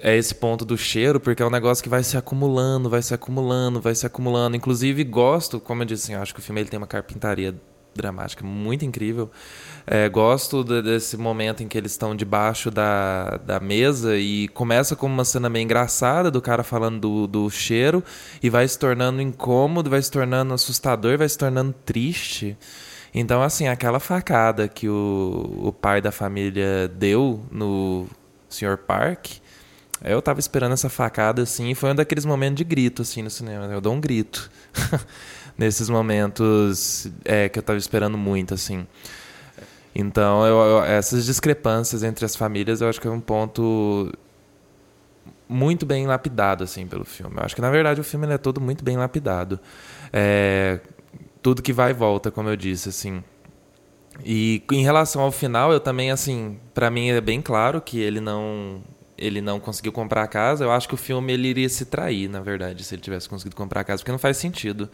é esse ponto do cheiro, porque é um negócio que vai se acumulando, vai se acumulando, vai se acumulando. Inclusive, gosto, como eu disse, assim, eu acho que o filme ele tem uma carpintaria dramática muito incrível. É, gosto de, desse momento em que eles estão debaixo da, da mesa e começa como uma cena meio engraçada do cara falando do, do cheiro e vai se tornando incômodo, vai se tornando assustador, vai se tornando triste. Então, assim, aquela facada que o, o pai da família deu no Sr. Park, eu tava esperando essa facada, assim, e foi um daqueles momentos de grito, assim, no cinema. Eu dou um grito nesses momentos é, que eu tava esperando muito, assim. Então, eu, eu, essas discrepâncias entre as famílias, eu acho que é um ponto muito bem lapidado assim pelo filme. Eu acho que na verdade o filme é todo muito bem lapidado. É, tudo que vai e volta, como eu disse, assim. E em relação ao final, eu também assim, para mim é bem claro que ele não ele não conseguiu comprar a casa. Eu acho que o filme ele iria se trair, na verdade, se ele tivesse conseguido comprar a casa, porque não faz sentido.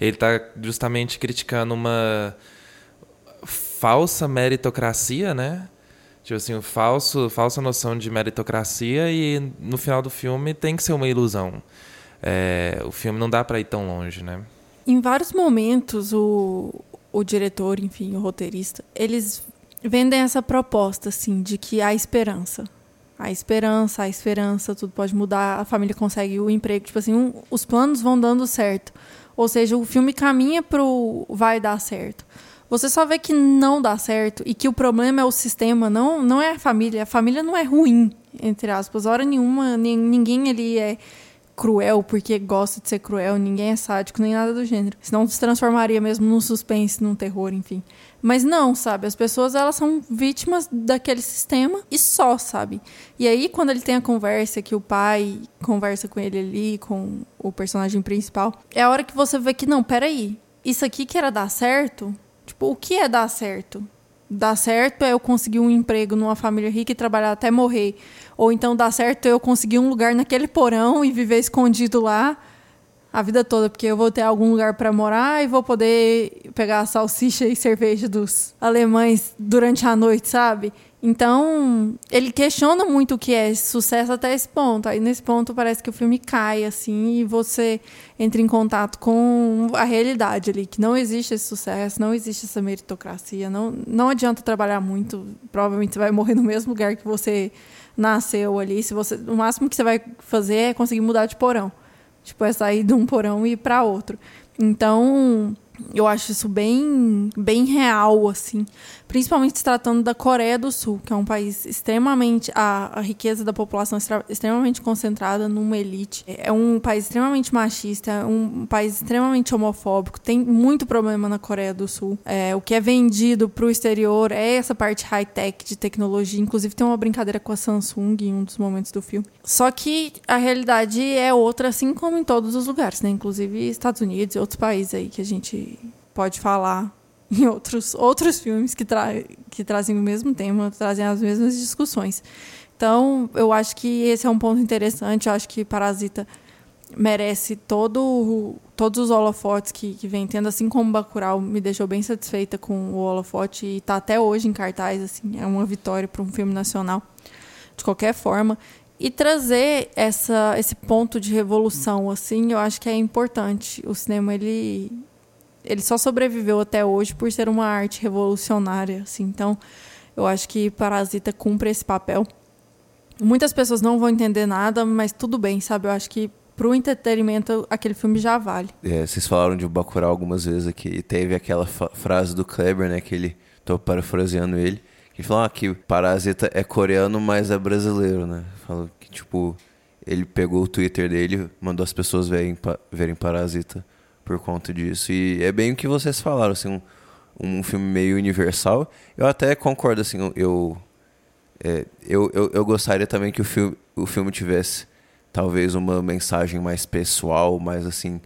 Ele está justamente criticando uma falsa meritocracia, né? Tipo assim, um falso, falsa noção de meritocracia e no final do filme tem que ser uma ilusão. É, o filme não dá para ir tão longe, né? Em vários momentos, o, o diretor, enfim, o roteirista, eles vendem essa proposta, assim, de que há esperança. Há esperança, há esperança, tudo pode mudar, a família consegue o emprego. Tipo assim, um, os planos vão dando certo. Ou seja, o filme caminha pro vai dar certo você só vê que não dá certo e que o problema é o sistema, não, não é a família. A família não é ruim, entre aspas. Hora nenhuma, ninguém ali é cruel porque gosta de ser cruel, ninguém é sádico, nem nada do gênero. Senão se transformaria mesmo num suspense, num terror, enfim. Mas não, sabe? As pessoas, elas são vítimas daquele sistema e só, sabe? E aí, quando ele tem a conversa, que o pai conversa com ele ali, com o personagem principal, é a hora que você vê que, não, peraí, isso aqui que era dar certo, Tipo, o que é dar certo? Dar certo é eu conseguir um emprego numa família rica e trabalhar até morrer. Ou então dar certo é eu conseguir um lugar naquele porão e viver escondido lá a vida toda, porque eu vou ter algum lugar para morar e vou poder pegar a salsicha e cerveja dos alemães durante a noite, sabe? Então, ele questiona muito o que é sucesso até esse ponto. Aí, nesse ponto, parece que o filme cai, assim, e você entra em contato com a realidade ali, que não existe esse sucesso, não existe essa meritocracia, não, não adianta trabalhar muito, provavelmente você vai morrer no mesmo lugar que você nasceu ali. Se você, o máximo que você vai fazer é conseguir mudar de porão. Tipo, é sair de um porão e ir para outro. Então, eu acho isso bem, bem real, assim. Principalmente se tratando da Coreia do Sul, que é um país extremamente. A, a riqueza da população é extremamente concentrada numa elite. É um país extremamente machista, é um país extremamente homofóbico. Tem muito problema na Coreia do Sul. É, o que é vendido para o exterior é essa parte high-tech de tecnologia. Inclusive, tem uma brincadeira com a Samsung em um dos momentos do filme. Só que a realidade é outra, assim como em todos os lugares, né? Inclusive Estados Unidos e outros países aí que a gente pode falar em outros, outros filmes que, tra que trazem o mesmo tema, trazem as mesmas discussões. Então, eu acho que esse é um ponto interessante. Eu acho que Parasita merece todo, todos os holofotes que, que vem tendo, assim como Bacurau me deixou bem satisfeita com o holofote e está até hoje em cartaz, assim, é uma vitória para um filme nacional, de qualquer forma. E trazer essa, esse ponto de revolução, assim, eu acho que é importante. O cinema, ele, ele só sobreviveu até hoje por ser uma arte revolucionária, assim. Então, eu acho que Parasita cumpre esse papel. Muitas pessoas não vão entender nada, mas tudo bem, sabe? Eu acho que pro entretenimento aquele filme já vale. É, vocês falaram de Bacurau algumas vezes aqui e teve aquela frase do Kleber, né, que ele tô parafraseando ele, que falou ah, que Parasita é coreano, mas é brasileiro, né? Falou que tipo ele pegou o Twitter dele, mandou as pessoas verem, verem Parasita por conta disso. E é bem o que vocês falaram, assim, um, um filme meio universal. Eu até concordo, assim, eu, é, eu, eu, eu, gostaria também que o filme, o filme tivesse talvez uma mensagem mais pessoal, mais assim,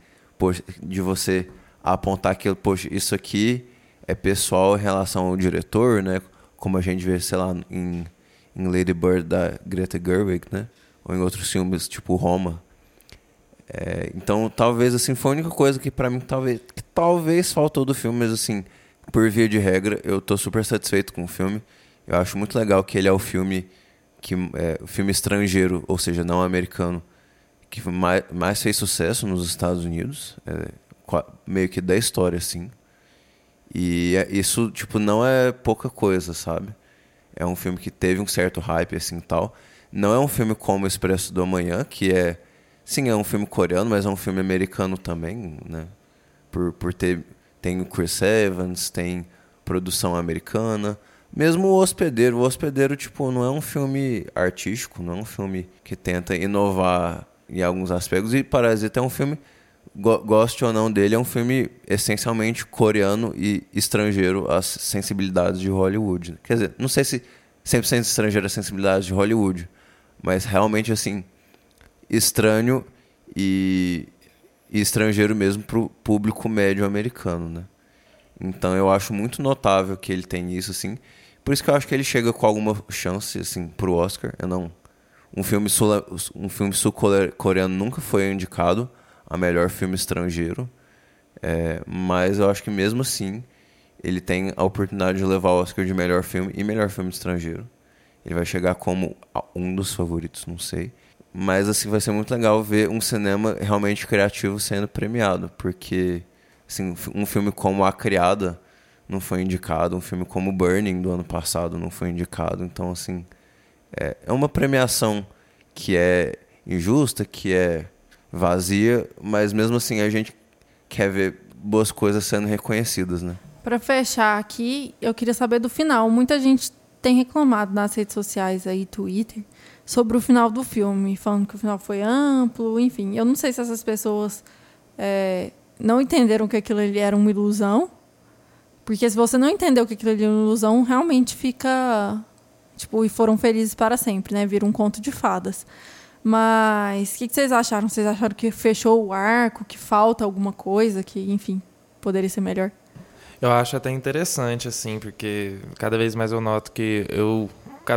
de você apontar que, poxa, isso aqui é pessoal em relação ao diretor, né? Como a gente vê, sei lá, em, em Lady Bird da Greta Gerwig, né? Ou em outros filmes, tipo Roma, é, então, talvez assim foi a única coisa que para mim talvez que talvez faltou do filme, mas assim, por via de regra, eu tô super satisfeito com o filme. Eu acho muito legal que ele é o filme que é, o filme estrangeiro, ou seja, não americano, que mais, mais fez sucesso nos Estados Unidos, é, meio que da história assim. E é, isso tipo não é pouca coisa, sabe? É um filme que teve um certo hype assim, tal. Não é um filme como Expresso do Amanhã, que é Sim, é um filme coreano, mas é um filme americano também, né? Por, por ter. Tem o Chris Evans, tem produção americana. Mesmo o Hospedeiro. O Hospedeiro, tipo, não é um filme artístico, não é um filme que tenta inovar em alguns aspectos. E Parasita é um filme go goste ou não dele, é um filme essencialmente coreano e estrangeiro às sensibilidades de Hollywood. Quer dizer, não sei se 100% estrangeiro às sensibilidades de Hollywood, mas realmente, assim, estranho e, e estrangeiro mesmo para o público médio americano, né? Então eu acho muito notável que ele tem isso, assim. Por isso que eu acho que ele chega com alguma chance, assim, pro Oscar. Eu não... Um filme sul, um filme sul-coreano nunca foi indicado a melhor filme estrangeiro. É, mas eu acho que mesmo assim ele tem a oportunidade de levar o Oscar de melhor filme e melhor filme estrangeiro. Ele vai chegar como um dos favoritos, não sei. Mas assim vai ser muito legal ver um cinema realmente criativo sendo premiado, porque assim, um filme como A Criada não foi indicado, um filme como Burning do ano passado não foi indicado, então assim é, é uma premiação que é injusta, que é vazia, mas mesmo assim a gente quer ver boas coisas sendo reconhecidas, né? Para fechar aqui, eu queria saber do final. Muita gente tem reclamado nas redes sociais aí, Twitter, sobre o final do filme, falando que o final foi amplo, enfim. Eu não sei se essas pessoas é, não entenderam que aquilo ali era uma ilusão, porque se você não entendeu que aquilo ali era uma ilusão, realmente fica tipo e foram felizes para sempre, né? Vira um conto de fadas. Mas o que, que, vocês acharam? Vocês acharam que fechou o arco, que falta alguma coisa, que, enfim, poderia ser melhor? Eu acho até interessante, assim, porque cada vez mais eu noto que eu.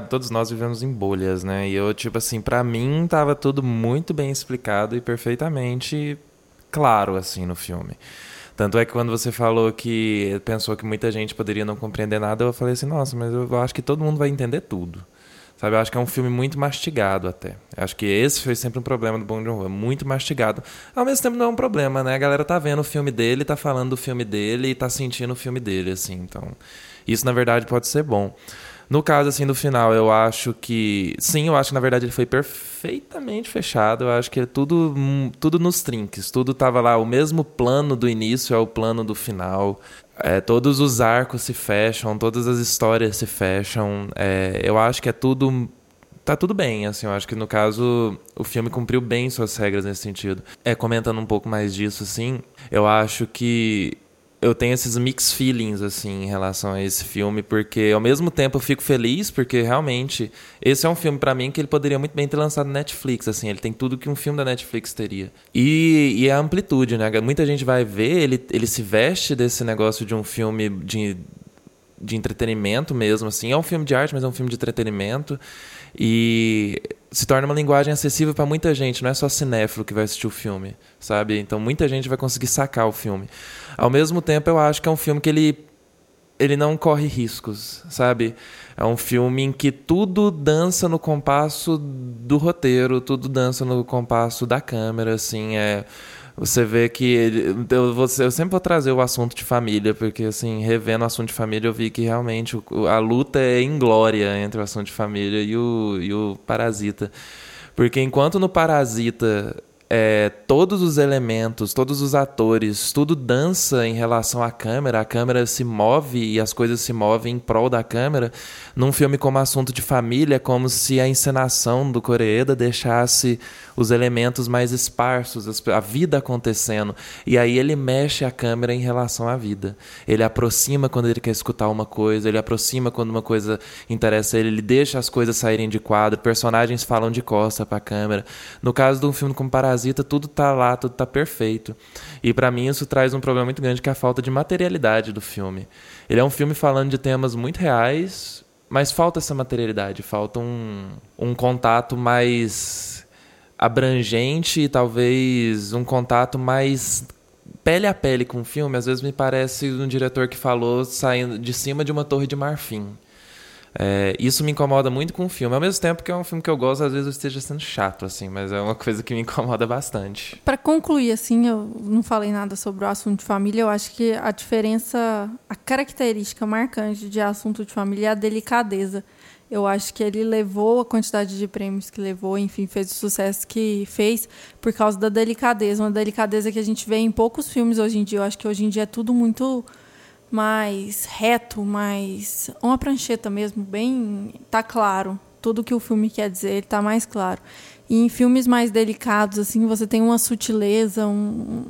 Todos nós vivemos em bolhas, né? E eu, tipo assim, para mim tava tudo muito bem explicado e perfeitamente claro, assim, no filme. Tanto é que quando você falou que pensou que muita gente poderia não compreender nada, eu falei assim, nossa, mas eu acho que todo mundo vai entender tudo. Sabe, eu acho que é um filme muito mastigado até. Eu acho que esse foi sempre um problema do Bong Joon-ho, é muito mastigado. Ao mesmo tempo não é um problema, né? A galera tá vendo o filme dele, tá falando do filme dele e tá sentindo o filme dele, assim. Então, isso na verdade pode ser bom. No caso, assim, do final, eu acho que... Sim, eu acho que na verdade ele foi perfeitamente fechado. Eu acho que é tudo, tudo nos trinques. Tudo tava lá, o mesmo plano do início é o plano do final. É, todos os arcos se fecham, todas as histórias se fecham. É, eu acho que é tudo. Tá tudo bem, assim, eu acho que no caso o filme cumpriu bem suas regras nesse sentido. É, comentando um pouco mais disso, assim, eu acho que eu tenho esses mixed feelings assim em relação a esse filme, porque ao mesmo tempo eu fico feliz porque realmente esse é um filme para mim que ele poderia muito bem ter lançado na Netflix, assim, ele tem tudo que um filme da Netflix teria. E, e a amplitude, né? Muita gente vai ver, ele, ele se veste desse negócio de um filme de, de entretenimento mesmo, assim, é um filme de arte, mas é um filme de entretenimento. E se torna uma linguagem acessível para muita gente, não é só cinéfilo que vai assistir o filme, sabe? Então muita gente vai conseguir sacar o filme. Ao mesmo tempo, eu acho que é um filme que ele ele não corre riscos, sabe? É um filme em que tudo dança no compasso do roteiro, tudo dança no compasso da câmera, assim, é você vê que ele, eu, eu sempre vou trazer o assunto de família, porque assim, revendo o assunto de família, eu vi que realmente a luta é inglória entre o assunto de família e o, e o Parasita. Porque enquanto no Parasita é, todos os elementos, todos os atores, tudo dança em relação à câmera, a câmera se move e as coisas se movem em prol da câmera. Num filme como Assunto de Família, é como se a encenação do Koreeda deixasse os elementos mais esparsos, a vida acontecendo. E aí ele mexe a câmera em relação à vida. Ele aproxima quando ele quer escutar uma coisa, ele aproxima quando uma coisa interessa ele, ele deixa as coisas saírem de quadro, personagens falam de costa para a câmera. No caso de um filme como Parasita, Parasita, tudo tá lá, tudo tá perfeito. E para mim isso traz um problema muito grande que é a falta de materialidade do filme. Ele é um filme falando de temas muito reais, mas falta essa materialidade, falta um, um contato mais abrangente e talvez um contato mais pele a pele com o filme. Às vezes me parece um diretor que falou saindo de cima de uma torre de marfim. É, isso me incomoda muito com o filme. Ao mesmo tempo que é um filme que eu gosto, às vezes eu esteja sendo chato, assim, mas é uma coisa que me incomoda bastante. Para concluir, assim, eu não falei nada sobre o assunto de família. Eu acho que a diferença, a característica marcante de assunto de família é a delicadeza. Eu acho que ele levou a quantidade de prêmios que levou, enfim, fez o sucesso que fez por causa da delicadeza. Uma delicadeza que a gente vê em poucos filmes hoje em dia. Eu acho que hoje em dia é tudo muito mais reto, mais uma prancheta mesmo, bem tá claro. Tudo que o filme quer dizer, ele tá mais claro. E em filmes mais delicados assim, você tem uma sutileza, um,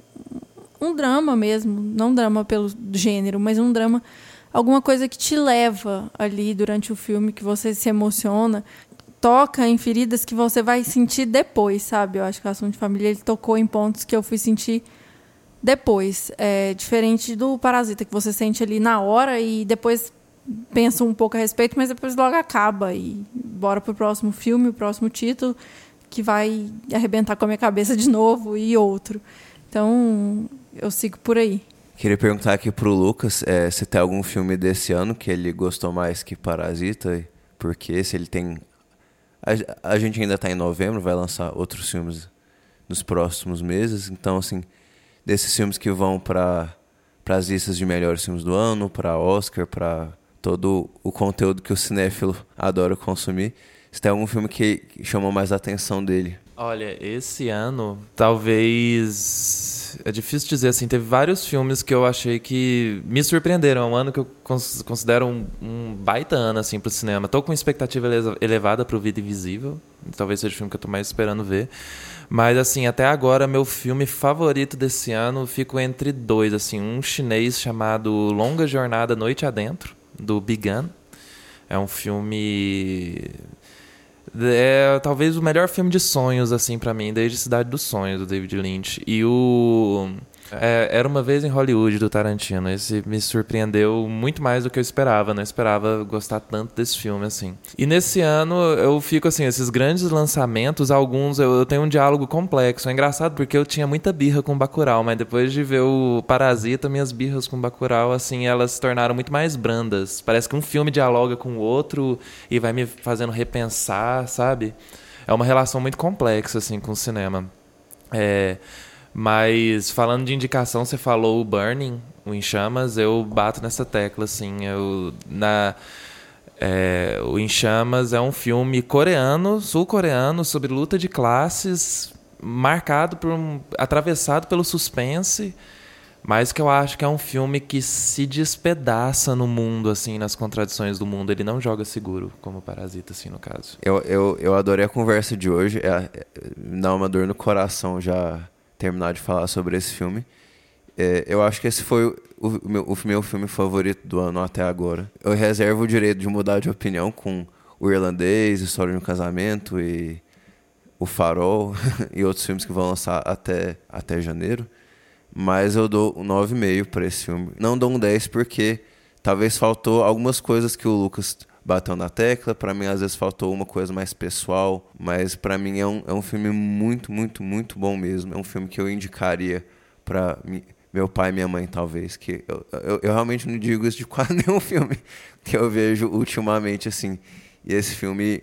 um drama mesmo, não drama pelo gênero, mas um drama, alguma coisa que te leva ali durante o filme, que você se emociona, toca em feridas que você vai sentir depois, sabe? Eu acho que o assunto de família ele tocou em pontos que eu fui sentir depois. É diferente do Parasita, que você sente ali na hora e depois pensa um pouco a respeito, mas depois logo acaba e bora pro próximo filme, o próximo título, que vai arrebentar com a minha cabeça de novo e outro. Então, eu sigo por aí. Queria perguntar aqui pro Lucas é, se tem algum filme desse ano que ele gostou mais que Parasita, porque se ele tem. A, a gente ainda está em novembro, vai lançar outros filmes nos próximos meses, então, assim, desses filmes que vão para as listas de melhores filmes do ano, para Oscar, para todo o conteúdo que o cinéfilo adora consumir. Se tem algum filme que chamou mais a atenção dele? Olha, esse ano, talvez. É difícil dizer assim. Teve vários filmes que eu achei que me surpreenderam. É um ano que eu considero um, um baita ano assim, pro cinema. Tô com expectativa elevada pro Vida Invisível. Talvez seja o filme que eu tô mais esperando ver. Mas, assim, até agora, meu filme favorito desse ano fico entre dois. assim Um chinês chamado Longa Jornada Noite Adentro do Bigan. É um filme é talvez o melhor filme de sonhos assim para mim desde Cidade dos Sonhos do David Lynch e o é, era uma vez em Hollywood do Tarantino. Esse me surpreendeu muito mais do que eu esperava. Não esperava gostar tanto desse filme assim. E nesse ano eu fico assim, esses grandes lançamentos, alguns eu, eu tenho um diálogo complexo. É engraçado porque eu tinha muita birra com Bacurau, mas depois de ver o Parasita, minhas birras com Bacurau assim, elas se tornaram muito mais brandas. Parece que um filme dialoga com o outro e vai me fazendo repensar, sabe? É uma relação muito complexa assim com o cinema. É, mas falando de indicação, você falou o Burning, o Em Chamas, eu bato nessa tecla, assim. Eu, na, é, o Em Chamas é um filme coreano, sul-coreano, sobre luta de classes, marcado por um, atravessado pelo suspense, mas que eu acho que é um filme que se despedaça no mundo, assim, nas contradições do mundo. Ele não joga seguro, como Parasita, assim, no caso. Eu, eu, eu adorei a conversa de hoje. É, é, dá uma dor no coração já terminar de falar sobre esse filme. É, eu acho que esse foi o, o, meu, o meu filme favorito do ano até agora. Eu reservo o direito de mudar de opinião com o Irlandês, História de um Casamento e o Farol e outros filmes que vão lançar até, até janeiro. Mas eu dou um 9,5 para esse filme. Não dou um 10 porque talvez faltou algumas coisas que o Lucas bateu na tecla. Para mim, às vezes faltou uma coisa mais pessoal, mas para mim é um, é um filme muito, muito, muito bom mesmo. É um filme que eu indicaria para meu pai e minha mãe, talvez. Que eu, eu, eu, realmente não digo isso de quase nenhum filme que eu vejo ultimamente, assim. E esse filme,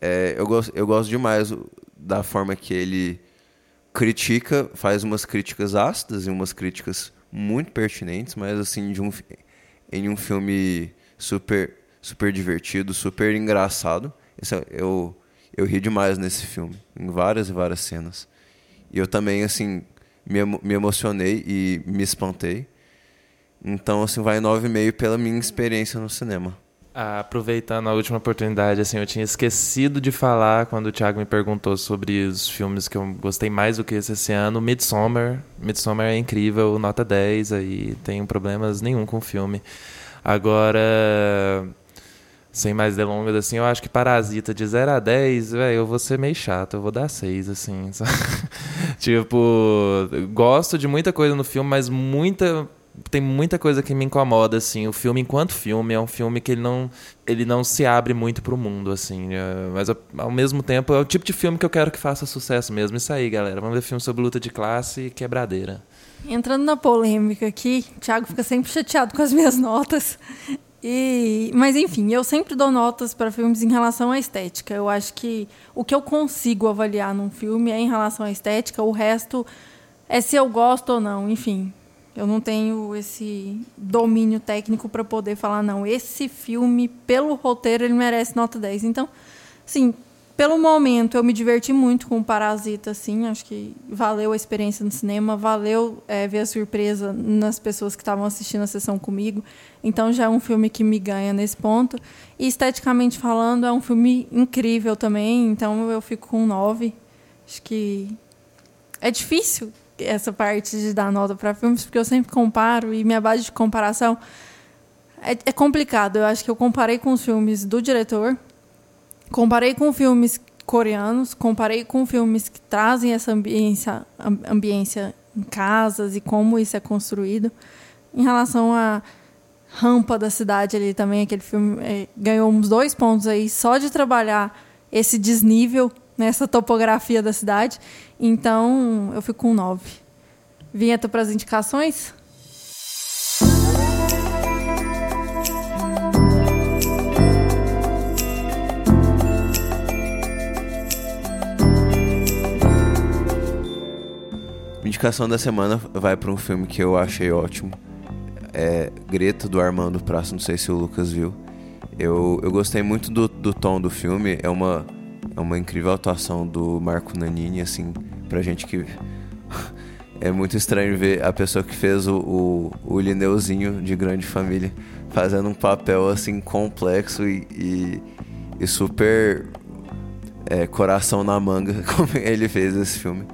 é, eu, gosto, eu gosto demais da forma que ele critica, faz umas críticas ácidas e umas críticas muito pertinentes, mas assim, de um, em um filme super super divertido, super engraçado. Esse, é, eu, eu ri demais nesse filme, em várias e várias cenas. E eu também, assim, me, me emocionei e me espantei. Então, assim, vai 9,5 pela minha experiência no cinema. Ah, aproveitando a última oportunidade, assim, eu tinha esquecido de falar quando o Thiago me perguntou sobre os filmes que eu gostei mais do que esse, esse ano. Midsommar. Midsommar é incrível, nota 10, aí tenho problemas nenhum com o filme. Agora, sem mais delongas, assim, eu acho que Parasita de 0 a 10, velho, eu vou ser meio chato, eu vou dar 6, assim. tipo, gosto de muita coisa no filme, mas muita. Tem muita coisa que me incomoda, assim. O filme, enquanto filme, é um filme que ele não, ele não se abre muito pro mundo, assim. É, mas, ao mesmo tempo, é o tipo de filme que eu quero que faça sucesso mesmo. Isso aí, galera. Vamos ver filme sobre luta de classe e quebradeira. Entrando na polêmica aqui, Thiago fica sempre chateado com as minhas notas. E, mas enfim, eu sempre dou notas para filmes em relação à estética. Eu acho que o que eu consigo avaliar num filme é em relação à estética, o resto é se eu gosto ou não, enfim. Eu não tenho esse domínio técnico para poder falar não, esse filme pelo roteiro ele merece nota 10. Então, sim, pelo momento, eu me diverti muito com o Parasita, assim. Acho que valeu a experiência no cinema, valeu é, ver a surpresa nas pessoas que estavam assistindo a sessão comigo. Então, já é um filme que me ganha nesse ponto. E, esteticamente falando, é um filme incrível também. Então, eu fico com nove. Acho que é difícil essa parte de dar nota para filmes, porque eu sempre comparo e minha base de comparação é, é complicado. Eu acho que eu comparei com os filmes do diretor, comparei com filmes coreanos, comparei com filmes que trazem essa ambiência, ambiência em casas e como isso é construído. Em relação a Rampa da Cidade ali também, aquele filme é, ganhou uns dois pontos aí só de trabalhar esse desnível nessa topografia da cidade. Então, eu fico com nove. Vinheta para as indicações? Indicação da semana vai para um filme que eu achei ótimo. É Greta, do Armando Praça, não sei se o Lucas viu. Eu, eu gostei muito do, do tom do filme, é uma, é uma incrível atuação do Marco Nanini, assim, pra gente que... é muito estranho ver a pessoa que fez o, o, o Lineuzinho de Grande Família fazendo um papel, assim, complexo e, e, e super é, coração na manga, como ele fez esse filme.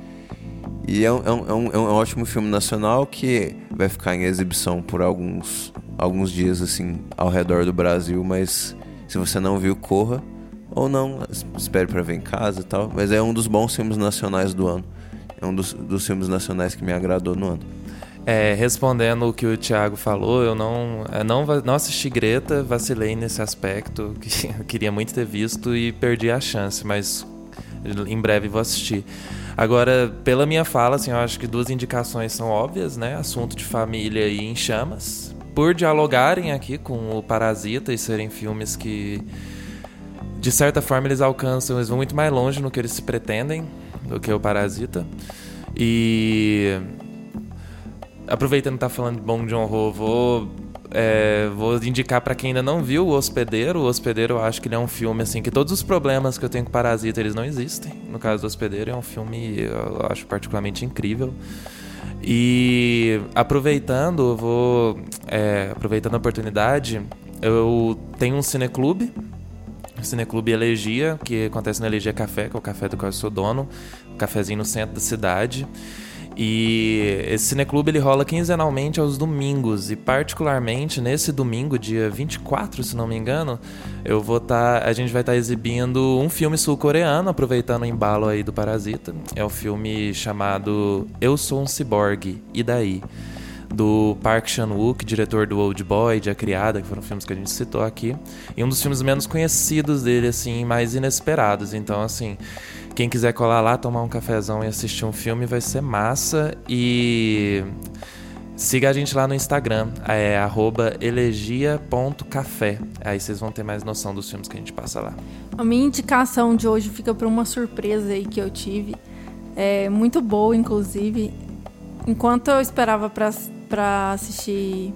E é um, é, um, é, um, é um ótimo filme nacional que vai ficar em exibição por alguns, alguns dias, assim, ao redor do Brasil. Mas se você não viu, corra. Ou não, espere para ver em casa e tal. Mas é um dos bons filmes nacionais do ano. É um dos, dos filmes nacionais que me agradou no ano. É, respondendo o que o Thiago falou, eu não, eu não, não assisti Greta, vacilei nesse aspecto, que eu queria muito ter visto e perdi a chance, mas em breve vou assistir. Agora, pela minha fala, assim, eu acho que duas indicações são óbvias, né? Assunto de família e em chamas. Por dialogarem aqui com o Parasita e serem filmes que, de certa forma, eles alcançam, eles vão muito mais longe no que eles se pretendem do que o Parasita. E aproveitando que tá falando de Bong Joon-ho, vou é, vou indicar para quem ainda não viu o Hospedeiro. O Hospedeiro, eu acho que ele é um filme assim que todos os problemas que eu tenho com Parasita eles não existem. No caso do Hospedeiro, é um filme eu acho particularmente incrível. E aproveitando, eu vou é, aproveitando a oportunidade, eu tenho um cineclube, o Cineclube Elegia, que acontece na Elegia Café, que é o café do qual eu sou dono, um cafezinho no centro da cidade. E esse cineclube ele rola quinzenalmente aos domingos e particularmente nesse domingo, dia 24, se não me engano, eu vou tá, a gente vai estar tá exibindo um filme sul-coreano, aproveitando o embalo aí do Parasita. É o um filme chamado Eu Sou um Cyborg, e daí? do Park Chan-wook, diretor do Old Boy, de A Criada, que foram filmes que a gente citou aqui, e um dos filmes menos conhecidos dele, assim, mais inesperados. Então, assim, quem quiser colar lá, tomar um cafezão e assistir um filme vai ser massa. E siga a gente lá no Instagram, é elegia.café. Aí vocês vão ter mais noção dos filmes que a gente passa lá. A minha indicação de hoje fica para uma surpresa aí que eu tive. É muito boa, inclusive. Enquanto eu esperava para assistir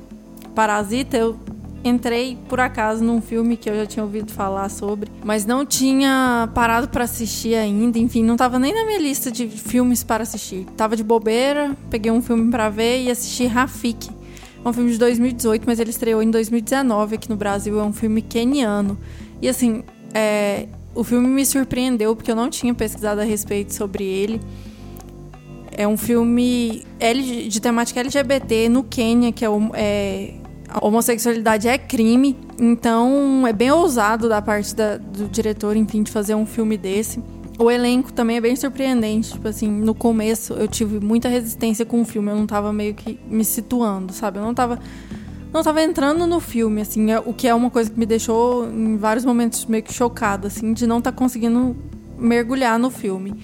Parasita, eu entrei por acaso num filme que eu já tinha ouvido falar sobre, mas não tinha parado para assistir ainda. Enfim, não tava nem na minha lista de filmes para assistir. Tava de bobeira, peguei um filme para ver e assisti Rafik. É um filme de 2018, mas ele estreou em 2019 aqui no Brasil. É um filme keniano. E assim, é, o filme me surpreendeu porque eu não tinha pesquisado a respeito sobre ele. É um filme de temática LGBT no Quênia, que é, é a homossexualidade é crime, então é bem ousado da parte da, do diretor, enfim, de fazer um filme desse. O elenco também é bem surpreendente. Tipo assim, no começo eu tive muita resistência com o filme, eu não tava meio que me situando, sabe? Eu não tava. Não tava entrando no filme, assim, é, o que é uma coisa que me deixou em vários momentos meio que chocada, assim, de não estar tá conseguindo mergulhar no filme.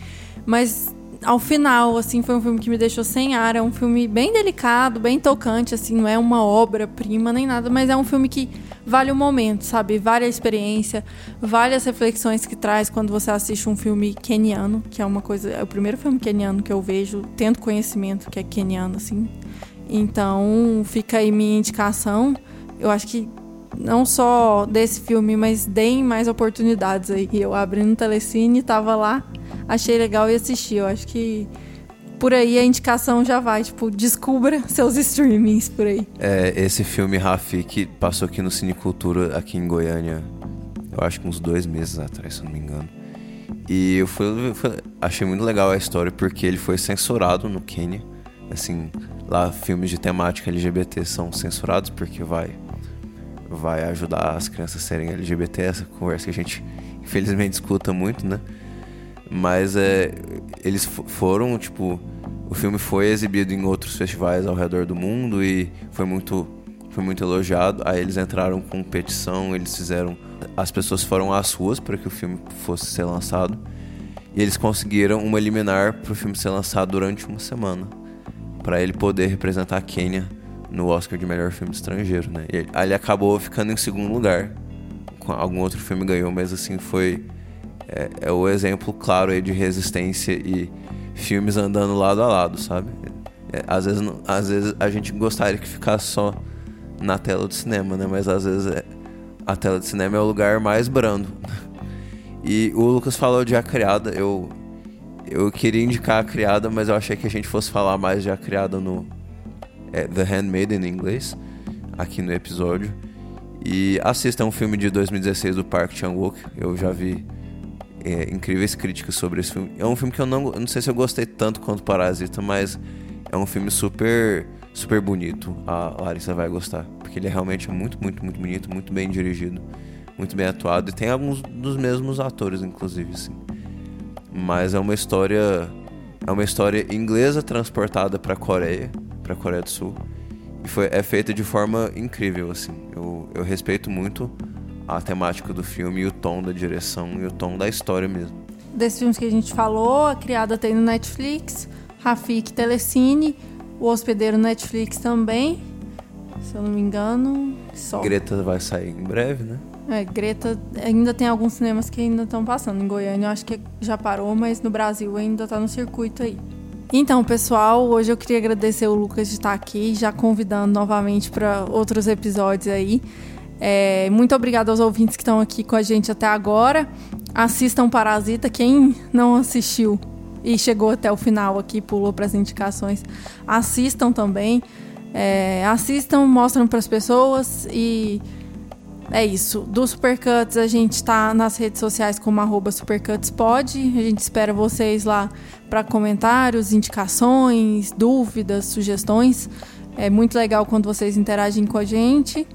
Mas ao final, assim, foi um filme que me deixou sem ar. É um filme bem delicado, bem tocante, assim, não é uma obra-prima nem nada, mas é um filme que vale o momento, sabe? Vale a experiência, vale as reflexões que traz quando você assiste um filme keniano, que é uma coisa. É o primeiro filme keniano que eu vejo, tendo conhecimento que é keniano, assim. Então, fica aí minha indicação. Eu acho que não só desse filme, mas deem mais oportunidades aí. Eu abri no Telecine, tava lá achei legal e assisti. Eu acho que por aí a indicação já vai, tipo, descubra seus streamings por aí. É, esse filme Rafik passou aqui no Cinecultura, aqui em Goiânia, eu acho que uns dois meses atrás, se não me engano. E eu fui, fui, achei muito legal a história porque ele foi censurado no Quênia. Assim, lá filmes de temática LGBT são censurados porque vai vai ajudar as crianças a serem LGBT, essa conversa que a gente infelizmente escuta muito, né? Mas é, eles foram, tipo, o filme foi exibido em outros festivais ao redor do mundo e foi muito foi muito elogiado. Aí eles entraram com petição, eles fizeram. As pessoas foram às ruas para que o filme fosse ser lançado. E eles conseguiram uma liminar para o filme ser lançado durante uma semana. para ele poder representar a Quênia no Oscar de melhor filme estrangeiro, né? E aí ele acabou ficando em segundo lugar. Algum outro filme ganhou, mas assim foi. É, é o exemplo claro aí de resistência e filmes andando lado a lado, sabe? É, às, vezes, às vezes a gente gostaria que ficasse só na tela do cinema, né? Mas às vezes é, a tela de cinema é o lugar mais brando. E o Lucas falou de A Criada, eu eu queria indicar A Criada, mas eu achei que a gente fosse falar mais de A Criada no é, The Handmaid em inglês, aqui no episódio. E assista um filme de 2016 do Park Chan-wook, eu já vi é, incríveis críticas sobre esse filme. É um filme que eu não, eu não sei se eu gostei tanto quanto Parasita, mas é um filme super super bonito. A Larissa vai gostar, porque ele é realmente muito, muito, muito bonito, muito bem dirigido, muito bem atuado e tem alguns dos mesmos atores, inclusive, assim. Mas é uma história, é uma história inglesa transportada para Coreia, para Coreia do Sul. E foi, é feita de forma incrível, assim. Eu, eu respeito muito a temática do filme e o tom da direção e o tom da história mesmo. Desses filmes que a gente falou, a criada tem no Netflix, Rafik Telecine, o Hospedeiro Netflix também, se eu não me engano. Só. Greta vai sair em breve, né? É, Greta ainda tem alguns cinemas que ainda estão passando. Em Goiânia eu acho que já parou, mas no Brasil ainda está no circuito aí. Então, pessoal, hoje eu queria agradecer o Lucas de estar aqui, já convidando novamente para outros episódios aí. É, muito obrigada aos ouvintes que estão aqui com a gente até agora. Assistam Parasita, quem não assistiu e chegou até o final aqui, pulou para as indicações, assistam também. É, assistam, mostram para as pessoas e é isso. Do Supercuts a gente está nas redes sociais como arroba supercutspod. A gente espera vocês lá para comentários, indicações, dúvidas, sugestões. É muito legal quando vocês interagem com a gente.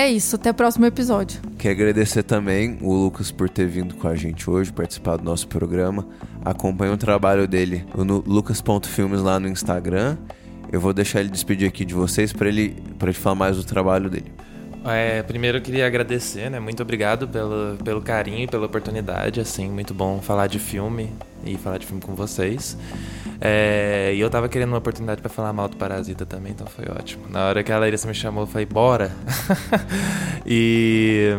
É isso, até o próximo episódio. Quero agradecer também o Lucas por ter vindo com a gente hoje, participar do nosso programa. Acompanhe o trabalho dele no lucas.filmes lá no Instagram. Eu vou deixar ele despedir aqui de vocês para ele, ele falar mais do trabalho dele. É, primeiro eu queria agradecer, né? Muito obrigado pelo, pelo carinho e pela oportunidade, assim, muito bom falar de filme e falar de filme com vocês. É, e eu tava querendo uma oportunidade para falar mal do Parasita também, então foi ótimo. Na hora que a Larissa me chamou, eu falei, bora! e.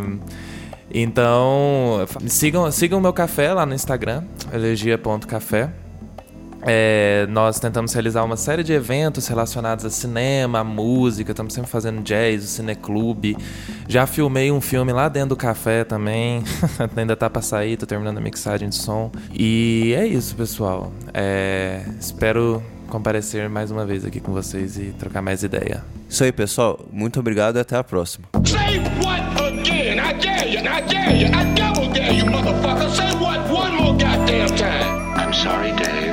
Então, sigam, sigam o meu café lá no Instagram, elegia.café. É, nós tentamos realizar uma série de eventos relacionados a cinema, a música, estamos sempre fazendo jazz, o cineclube. Já filmei um filme lá dentro do café também, ainda tá pra sair, tô terminando a mixagem de som. E é isso, pessoal. É, espero comparecer mais uma vez aqui com vocês e trocar mais ideia. Isso aí, pessoal. Muito obrigado e até a próxima. Say what again?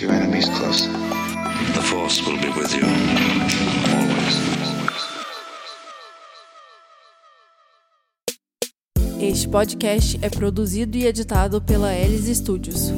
But your enemies closer. The Force will be with you, always. Este podcast é produzido e editado pela Elis Studios.